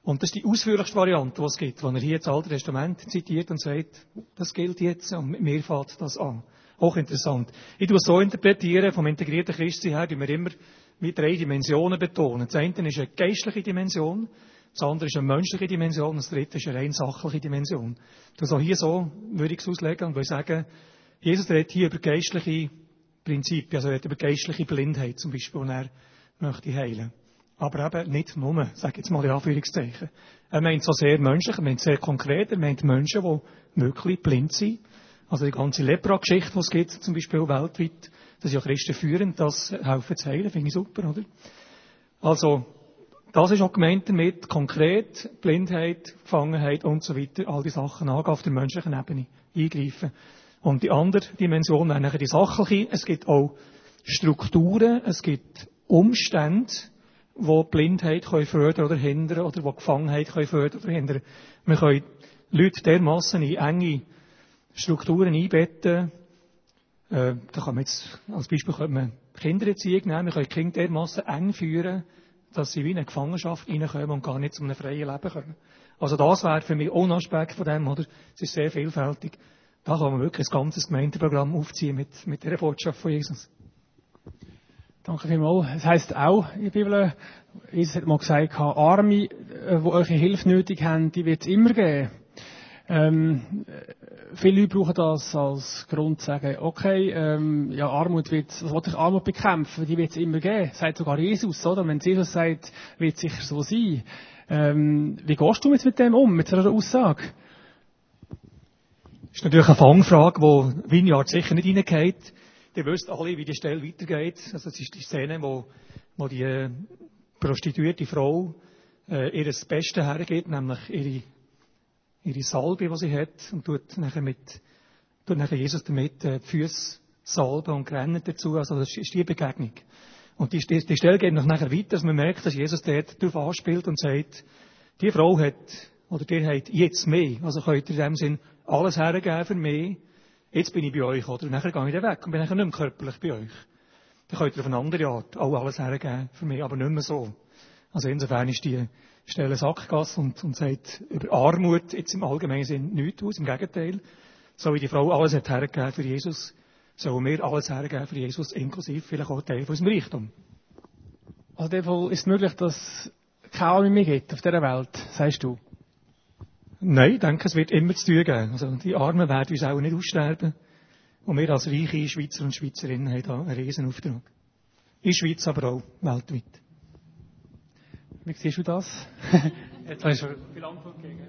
Und das ist die ausführlichste Variante, die es gibt, wo er hier das Alte Testament zitiert und sagt, das gilt jetzt und mir fällt das an. Hochinteressant. Ich tue es so interpretieren, vom integrierten Christsein her, die wir immer mit drei Dimensionen betonen. Das eine ist eine geistliche Dimension, das andere ist eine menschliche Dimension und das dritte ist eine rein sachliche Dimension. Das auch hier so würde ich es auslegen und würde sagen, Jesus redet hier über geistliche Prinzipien, also er redet über geistliche Blindheit zum Beispiel, und er möchte heilen. Aber eben nicht nur, sage jetzt mal in Anführungszeichen. Er meint so sehr menschlich, er meint sehr konkret, er meint Menschen, die wirklich blind sind. Also die ganze Lepra-Geschichte, die es gibt, zum Beispiel weltweit, das ist ja Christen führend, das helfen zu heilen, finde ich super, oder? Also, das ist auch gemeint damit, konkret, Blindheit, Gefangenheit und so weiter, all die Sachen angehen auf der menschlichen Ebene, eingreifen. Und die andere Dimension wäre nachher die sachliche. Es gibt auch Strukturen, es gibt Umstände, wo Blindheit können fördern oder hindern oder wo Gefangenheit können fördern oder hindern. Wir können Leute dermassen in enge Strukturen einbetten. Äh, da kann man jetzt, als Beispiel könnte man Kindererziehung nehmen. Wir können Kinder dermassen eng führen, dass sie wie in eine Gefangenschaft reinkommen und gar nicht zu einem freien Leben kommen. Also das wäre für mich auch ein Aspekt von dem, oder? Es ist sehr vielfältig. Da kann man wirklich ein ganzes Gemeindeprogramm aufziehen mit, mit der Botschaft von Jesus. Danke vielmals. Es heisst auch in der Bibel, Jesus hat mal gesagt, Arme, die eure Hilfe nötig haben, die wird es immer geben. Ähm, viele Leute brauchen das als Grund zu sagen, okay, ähm, ja, Armut wird, was will ich Armut bekämpfen? Die wird es immer geben. Sagt sogar Jesus, oder? Wenn Jesus sagt, wird es sicher so sein. Ähm, wie gehst du jetzt mit dem um, mit so einer Aussage? Das ist natürlich eine Fangfrage, wo Vineyard sicher nicht reingeht. Ihr wisst alle, wie die Stelle weitergeht. Also, es ist die Szene, wo, wo die äh, prostituierte Frau äh, ihr das Beste hergeht, nämlich ihre, ihre Salbe, die sie hat, und tut nachher mit, tut nachher Jesus damit äh, die Füße salben und rennen dazu. Also, das ist die Begegnung. Und die, die, die Stelle geht noch nachher weiter, dass man merkt, dass Jesus dort darauf anspielt und sagt, die Frau hat, oder die hat jetzt mehr. Also könnt ihr in dem Sinn alles hergeben für mich. Jetzt bin ich bei euch, oder? Und nachher gehe ich dann weg und bin nachher nicht mehr körperlich bei euch. Dann könnt ihr auf eine andere Art auch alles hergeben für mich, aber nicht mehr so. Also insofern ist die Stelle Sackgasse und, und sagt über Armut jetzt im allgemeinen Sinn nichts aus, im Gegenteil. So wie die Frau alles hat hergegeben für Jesus, sollen wir alles hergeben für Jesus, inklusive vielleicht auch Teil von unserem Reichtum. Also in dem Fall ist es möglich, dass es keine Arme mehr gibt auf dieser Welt, sagst du? Nein, ich denke, es wird immer zu tun geben. Also die Armen werden uns auch nicht aussterben. Und wir als reiche Schweizer und Schweizerinnen haben da einen riesen Auftrag. In der Schweiz, aber auch weltweit. Wie siehst du das? Jetzt hast du viel Antwort gegeben.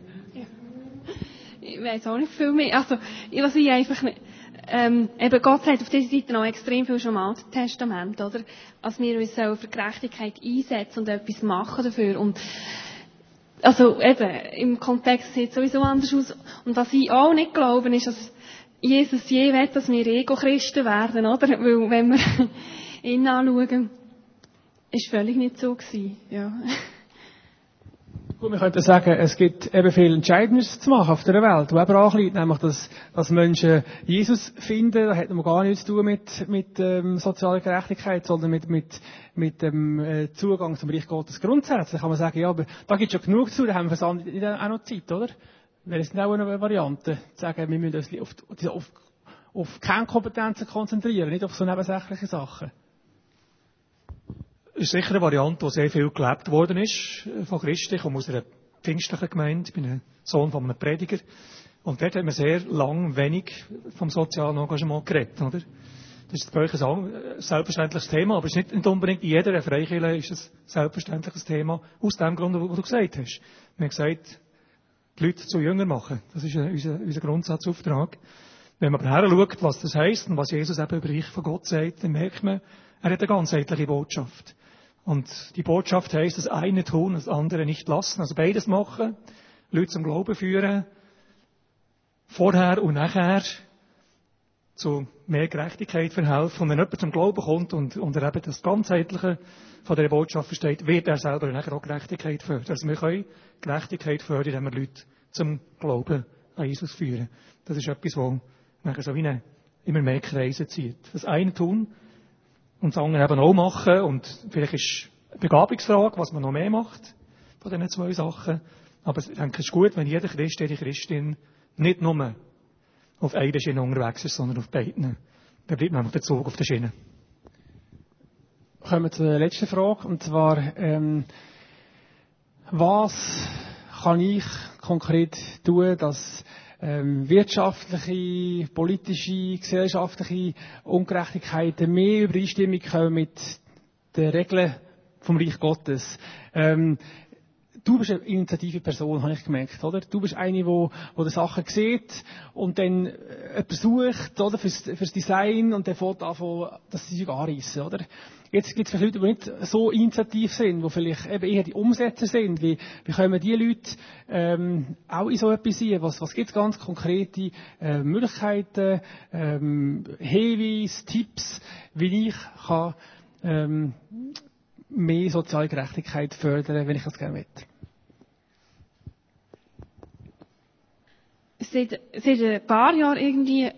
Ich weiß auch nicht viel mehr. Also, was ich einfach nicht, ähm, eben Gott sagt auf dieser Seite noch extrem viel schon im Alten Testament, oder? Als wir uns für Gerechtigkeit einsetzen und etwas machen dafür. Und, also, eben, im Kontext sieht es sowieso anders aus. Und was ich auch nicht glaube, ist, dass Jesus je will, dass wir Ego-Christen werden, oder? Weil, wenn wir ihn anschauen, ist völlig nicht so gewesen, ja. Gut, wir könnten sagen, es gibt eben viel Entscheidendes zu machen auf der Welt, wo eben auch liegt, nämlich, dass, dass Menschen Jesus finden, da hat man gar nichts zu tun mit, mit ähm, sozialer Gerechtigkeit, sondern mit, mit, mit dem äh, Zugang zum Reich Gottes grundsätzlich. Da kann man sagen, ja, aber da gibt es schon genug zu, da haben wir für auch noch Zeit, oder? Wäre es nicht auch eine Variante, zu sagen, wir müssen uns auf, auf, auf Kernkompetenzen konzentrieren, nicht auf so nebensächliche Sachen? Ist sicher eine Variante, die sehr viel gelebt worden ist äh, von Christen. Ich komme aus einer pfingstlichen Gemeinde, ich bin ein Sohn von einem Prediger. Und dort hat man sehr lang wenig vom sozialen Engagement geredet, oder? Das ist bei euch ein äh, selbstverständliches Thema, aber es ist nicht unbedingt in jeder Freikirche ist es ein selbstverständliches Thema, aus dem Grund, wo du gesagt hast. Wir haben gesagt, die Leute zu Jünger machen. Das ist unser, unser Grundsatzauftrag. Wenn man aber her schaut, was das heisst und was Jesus eben über Reich von Gott sagt, dann merkt man, er hat eine ganzheitliche Botschaft. Und die Botschaft heißt, das eine tun, das andere nicht lassen. Also beides machen, Leute zum Glauben führen, vorher und nachher zu mehr Gerechtigkeit verhelfen. Und wenn jemand zum Glauben kommt und, und er eben das Ganzheitliche von dieser Botschaft versteht, wird er selber nachher auch Gerechtigkeit fördern. Also wir können Gerechtigkeit fördern, indem wir Leute zum Glauben an Jesus führen. Das ist etwas, was nachher so wie eine, immer mehr Kreise zieht. Das eine tun, und das andere eben auch machen. Und vielleicht ist eine Begabungsfrage, was man noch mehr macht von diesen zwei Sachen. Aber ich denke, es ist gut, wenn jeder Christ, jede Christin nicht nur auf einer Schiene unterwegs ist, sondern auf beiden. Dann bleibt nämlich der Zug auf der Schiene. Kommen wir zur letzten Frage. Und zwar, ähm, was kann ich konkret tun, dass ähm, wirtschaftliche, politische, gesellschaftliche Ungerechtigkeiten mehr Übereinstimmung kommen mit den Regeln vom Reich Gottes. Ähm, du bist eine initiative Person, habe ich gemerkt, oder? Du bist eine, wo, wo die Sachen sieht und dann äh, sucht, oder? Fürs, fürs Design und dann fängt an, dass sie sich anreissen, oder? Jetzt gibt es vielleicht Leute, die nicht so initiativ sind, die vielleicht eben eher die Umsetzer sind. Wie, wie können die Leute ähm, auch in so etwas sehen? Was, was gibt es ganz konkrete äh, Möglichkeiten, ähm, Hinweise, Tipps, wie ich kann ähm, mehr soziale Gerechtigkeit fördern, wenn ich das gerne will? Seit, seit ein paar Jahren irgendwie,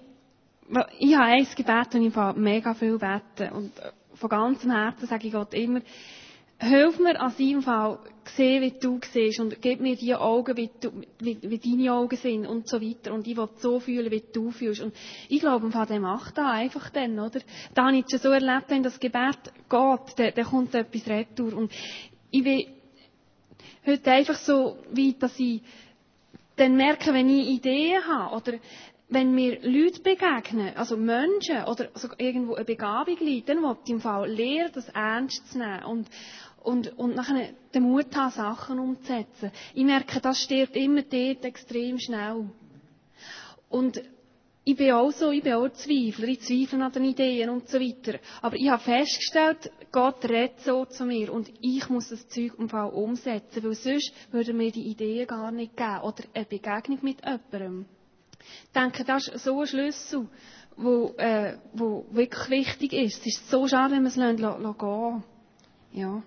ich habe eins gebeten und ich mega viel beten von ganzem Herzen sage ich Gott immer, hilf mir an seinem Fall sehen, wie du siehst und gib mir die Augen, wie, du, wie, wie, deine Augen sind und so weiter. Und ich will so fühlen, wie du fühlst. Und ich glaube, im Fall, macht das einfach dann, oder? Da habe ich schon so erlebt, wenn das Gebet geht, dann, dann kommt etwas retour. Und ich will heute einfach so weit, dass ich dann merke, wenn ich Ideen habe oder wenn mir Leute begegnen, also Menschen oder sogar irgendwo eine Begabung liegt, dann will ich im Fall lernen, das ernst zu nehmen und, und, und nachher den Mut haben, Sachen umzusetzen. Ich merke, das stirbt immer dort extrem schnell. Und ich bin auch so, ich bin auch Zweifler, ich zweifle an den Ideen und so weiter. Aber ich habe festgestellt, Gott redet so zu mir und ich muss das Zeug im Fall umsetzen, weil sonst würden mir die Ideen gar nicht geben oder eine Begegnung mit jemandem. Ich denke, das ist so ein Schlüssel, wo, äh, wo wirklich wichtig ist. Es ist so schade, wenn wir es lassen, lassen gehen. Ja.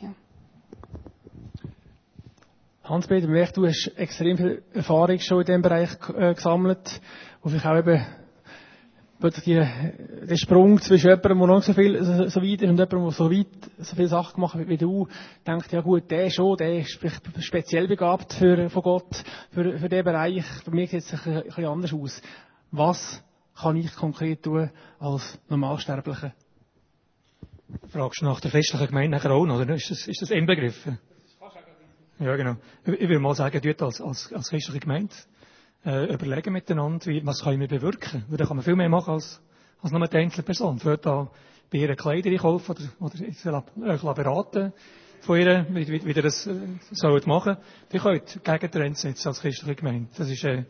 ja. Hans-Peter, du hast extrem viel Erfahrung schon in diesem Bereich äh, gesammelt, wo vielleicht auch eben die, der Sprung zwischen jemandem, der noch so viel, so, so weit ist und jemandem, der so weit, so viele Sachen gemacht hat wie du, denkt, ja gut, der schon, der ist speziell begabt für, von Gott, für, für den Bereich. Bei mir sieht es ein, ein bisschen anders aus. Was kann ich konkret tun als Normalsterblicher? Fragst du nach der christlichen Gemeinde nachher auch noch, oder ist das, ist das inbegriffen? Ja, genau. Ich ich würde mal sagen, tut als, als, als christliche Gemeinde äh, überlegen miteinander, wie, was können wir bewirken. Weil da kann man viel mehr machen als, als nur die Einzelperson. Vielleicht da bei ihr Kleider einkaufen oder, oder la- euch la beraten von ihr, wie, wie, wie ihr das äh, sollt machen. Die könnt Gegentrends setzen als christliche Gemeinde. Das ist äh,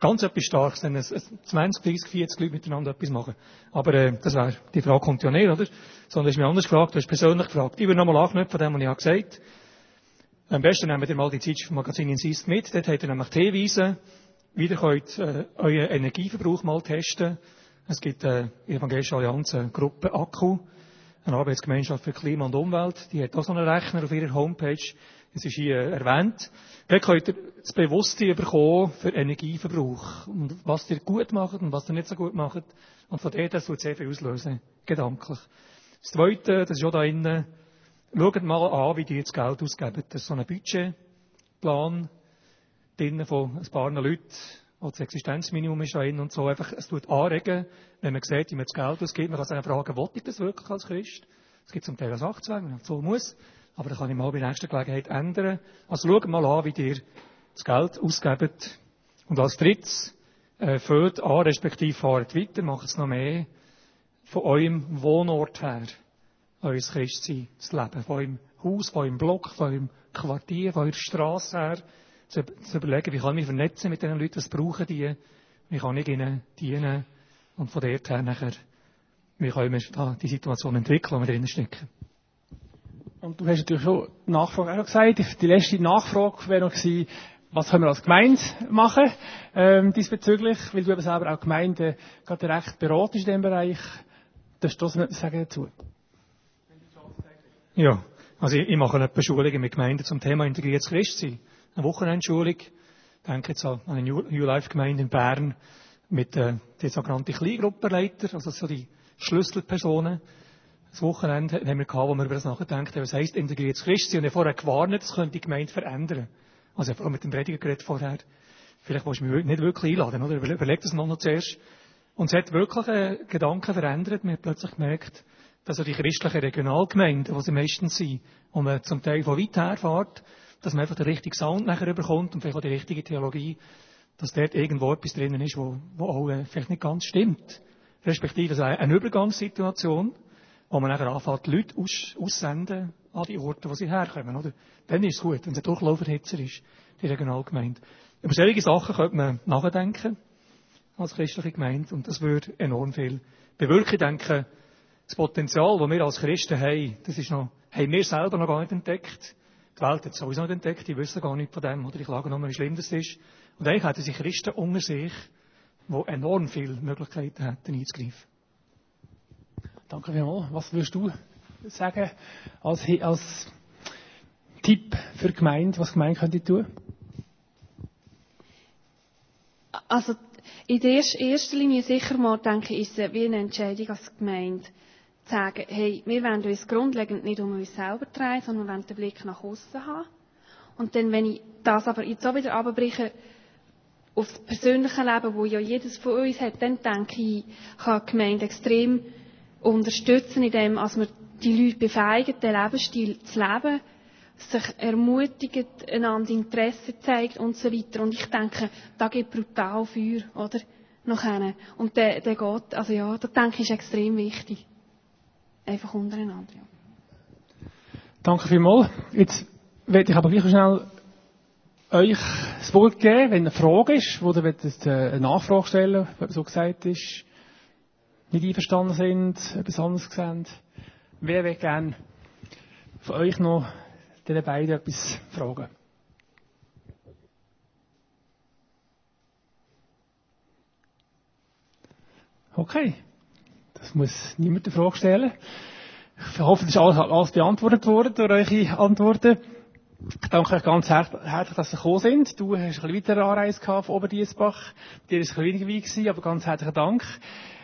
ganz etwas Starkes, wenn es es 20, 30, 40 Leute miteinander etwas machen. Aber äh, das wäre, die Frage kommt ja nicht, oder? Sondern hast mich anders gefragt, du hast persönlich gefragt. Ich würde nochmal anknüpfen von dem, was ich gesagt habe. Am besten nehmt ihr mal die Zeitschrift Magazin in Siest mit. Dort habt ihr nämlich T-Weise. Wie ihr könnt äh, euren Energieverbrauch mal testen. Es gibt äh, in der Evangelischen Allianz eine Gruppe Akku, eine Arbeitsgemeinschaft für Klima und Umwelt. Die hat auch so einen Rechner auf ihrer Homepage. Es ist hier äh, erwähnt. Dort könnt ihr das Bewusstsein bekommen für Energieverbrauch. Und was ihr gut macht und was ihr nicht so gut macht. Und von dort das wird sehr viel auslösen. Gedanklich. Das Zweite, das ist auch da innen, Schaut mal an, wie die jetzt Geld ausgeben. Das ist so ein Budgetplan drinnen von ein paar Leuten, wo das Existenzminimum ist drin und so. Einfach, es tut anregen, wenn man sieht, wie man das Geld ausgibt. Man kann sich fragen, will ich das wirklich als Christ? Es gibt zum Teil auch Sachzwänge, wenn so muss. Aber das kann ich mal bei der nächsten Gelegenheit ändern. Also schaut mal an, wie ihr das Geld ausgebt. Und als drittes, äh, füllt an, respektive fahrt weiter, macht es noch mehr von eurem Wohnort her euer Christsein zu leben. Von eurem Haus, von eurem Block, von eurem Quartier, von eurer Straße her. Zu, zu überlegen, wie kann ich mich vernetzen mit diesen Leuten, was brauchen die, wie kann ich ihnen dienen und von dort her nachher, wie können wir da die Situation entwickeln, wo wir drinnen stecken. Und du hast natürlich schon die Nachfrage auch noch gesagt. Die letzte Nachfrage wäre noch gewesen, was können wir als Gemeinde machen ähm, diesbezüglich, weil du eben selber auch Gemeinden gerade recht beratest in diesem Bereich. Darfst du das nicht sagen dazu? Ja, also ich, ich mache etwa Schulungen mit Gemeinden zum Thema integriertes Christsein. Eine Wochenendschulung. Ich denke jetzt an eine New Life Gemeinde in Bern mit äh, den sogenannten Kleingruppenleiter, also so die Schlüsselpersonen. Das Wochenende haben wir gehabt, wo wir über das nachgedacht haben, was heisst integriertes Christsein. Und ich vorher gewarnt, das könnte die Gemeinde verändern. Also ich habe mit dem Prediger geredet vorher. Vielleicht willst du mich nicht wirklich einladen, oder? Überle- Überleg das mal noch zuerst. Und es hat wirklich äh, Gedanken verändert. Man hat plötzlich gemerkt, dass auch die christlichen Regionalgemeinden, die sie meistens sind, wo man zum Teil von weit her fährt, dass man einfach den richtigen Sound nachher bekommt und vielleicht auch die richtige Theologie, dass dort irgendwo etwas drinnen ist, wo, wo auch äh, vielleicht nicht ganz stimmt. Respektive also eine Übergangssituation, wo man nachher anfängt, die Leute aus, aussenden an die Orte, wo sie herkommen, oder? Dann ist es gut, wenn es ein Durchlauferhitzer ist, die Regionalgemeinde. Über solche Sachen könnte man nachdenken, als christliche Gemeinde, und das würde enorm viel bewirken. Ich das Potenzial, das wir als Christen haben, das ist noch, haben wir selber noch gar nicht entdeckt. Die Welt hat es sowieso nicht entdeckt, die wissen gar nicht von dem, oder? Ich klage nur, wie schlimm das ist. Und eigentlich hätten sich Christen unter sich, die enorm viele Möglichkeiten hätten, einzugreifen. Danke vielmals. Was würdest du sagen als, als Tipp für die Gemeinde, was die Gemeinde könnte tun? Also, in der ersten- erster Linie sicher mal, denke ich, ist es wie eine Entscheidung als Gemeinde. Sagen, hey, wir wollen uns grundlegend nicht um uns selber drehen, sondern wir wollen den Blick nach außen haben. Und dann, wenn ich das aber jetzt auch wieder abbreche, aufs persönliche Leben, wo ja jedes von uns hat, dann denke ich, kann die Gemeinde extrem unterstützen, indem dass wir die Leute befähigen, den Lebensstil zu leben, sich ermutigt, einander Interesse zeigt und so weiter. Und ich denke, da geht brutal Feuer, oder? Nachher. Und der, der geht, also ja, da denke ich, ist extrem wichtig. Einfach untereinander, ja. Danke vielmals. Jetzt werde ich aber gleich schnell euch das Wort geben, wenn eine Frage ist, wo ihr äh, eine Nachfrage stellen, was so gesagt ist, nicht einverstanden sind, etwas anderes sehen. Wer will gerne von euch noch den beiden etwas fragen? Okay. Das muss niemand eine Frage stellen. Ich hoffe, das ist alles, alles beantwortet worden durch eure Antworten. Ich danke euch ganz her herzlich, dass ihr gekommen sind. Du hast ein bisschen weiter Anreise gehabt von Oberdiesbach. Dir ist es ein bisschen weniger weit aber ganz herzlichen Dank.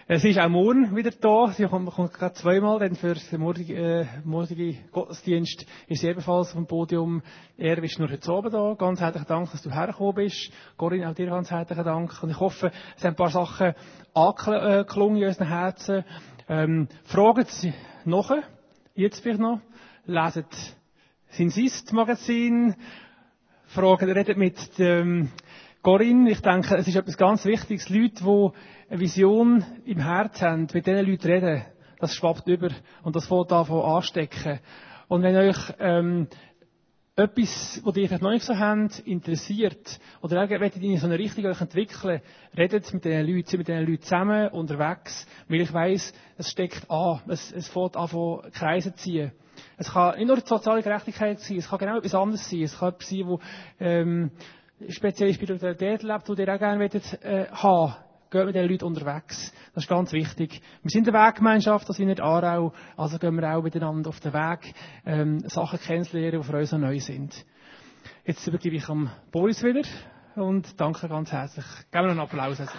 Äh, sie ist auch morgen wieder da. Sie kommt, kommt gerade zweimal, denn für den morgigen, äh, morgigen Gottesdienst ist sie ebenfalls auf dem Podium. Er ist nur heute Abend da. Ganz herzlichen Dank, dass du hergekommen bist. Corinne, auch dir ganz herzlichen Dank. Und ich hoffe, es haben ein paar Sachen angeklungen in unseren Herzen. Ähm, fragen Sie nachher, jetzt vielleicht noch, lesen sein Sist-Magazin, fragen, redet mit dem Corinne. Ich denke, es ist etwas ganz Wichtiges. Leute, die eine Vision im Herzen haben, mit diesen Leuten reden, das schwappt über und das fängt an anstecken. Und wenn euch ähm, etwas, was ihr vielleicht noch nicht so habt, interessiert, oder ihr wollt in so eine Richtung euch entwickeln, redet mit diesen Leuten, seid mit diesen Leuten zusammen, unterwegs, weil ich weiss, es steckt an, es, es fängt an von Kreisen ziehen. Es kann nicht nur soziale Gerechtigkeit sein, es kann genau etwas anderes sein, es kann etwas sein, wo, ähm, spezielle Spiritualität lebt, die ihr auch gerne wollt, äh, haben Geht mit den Leuten unterwegs. Das ist ganz wichtig. Wir sind eine Weggemeinschaft, das sind nicht Aarau, also gehen wir auch miteinander auf den Weg, ähm, Sachen kennenzulernen, die für uns neu sind. Jetzt übergebe ich am Boris wieder und danke ganz herzlich. Geben wir einen Applaus. Also.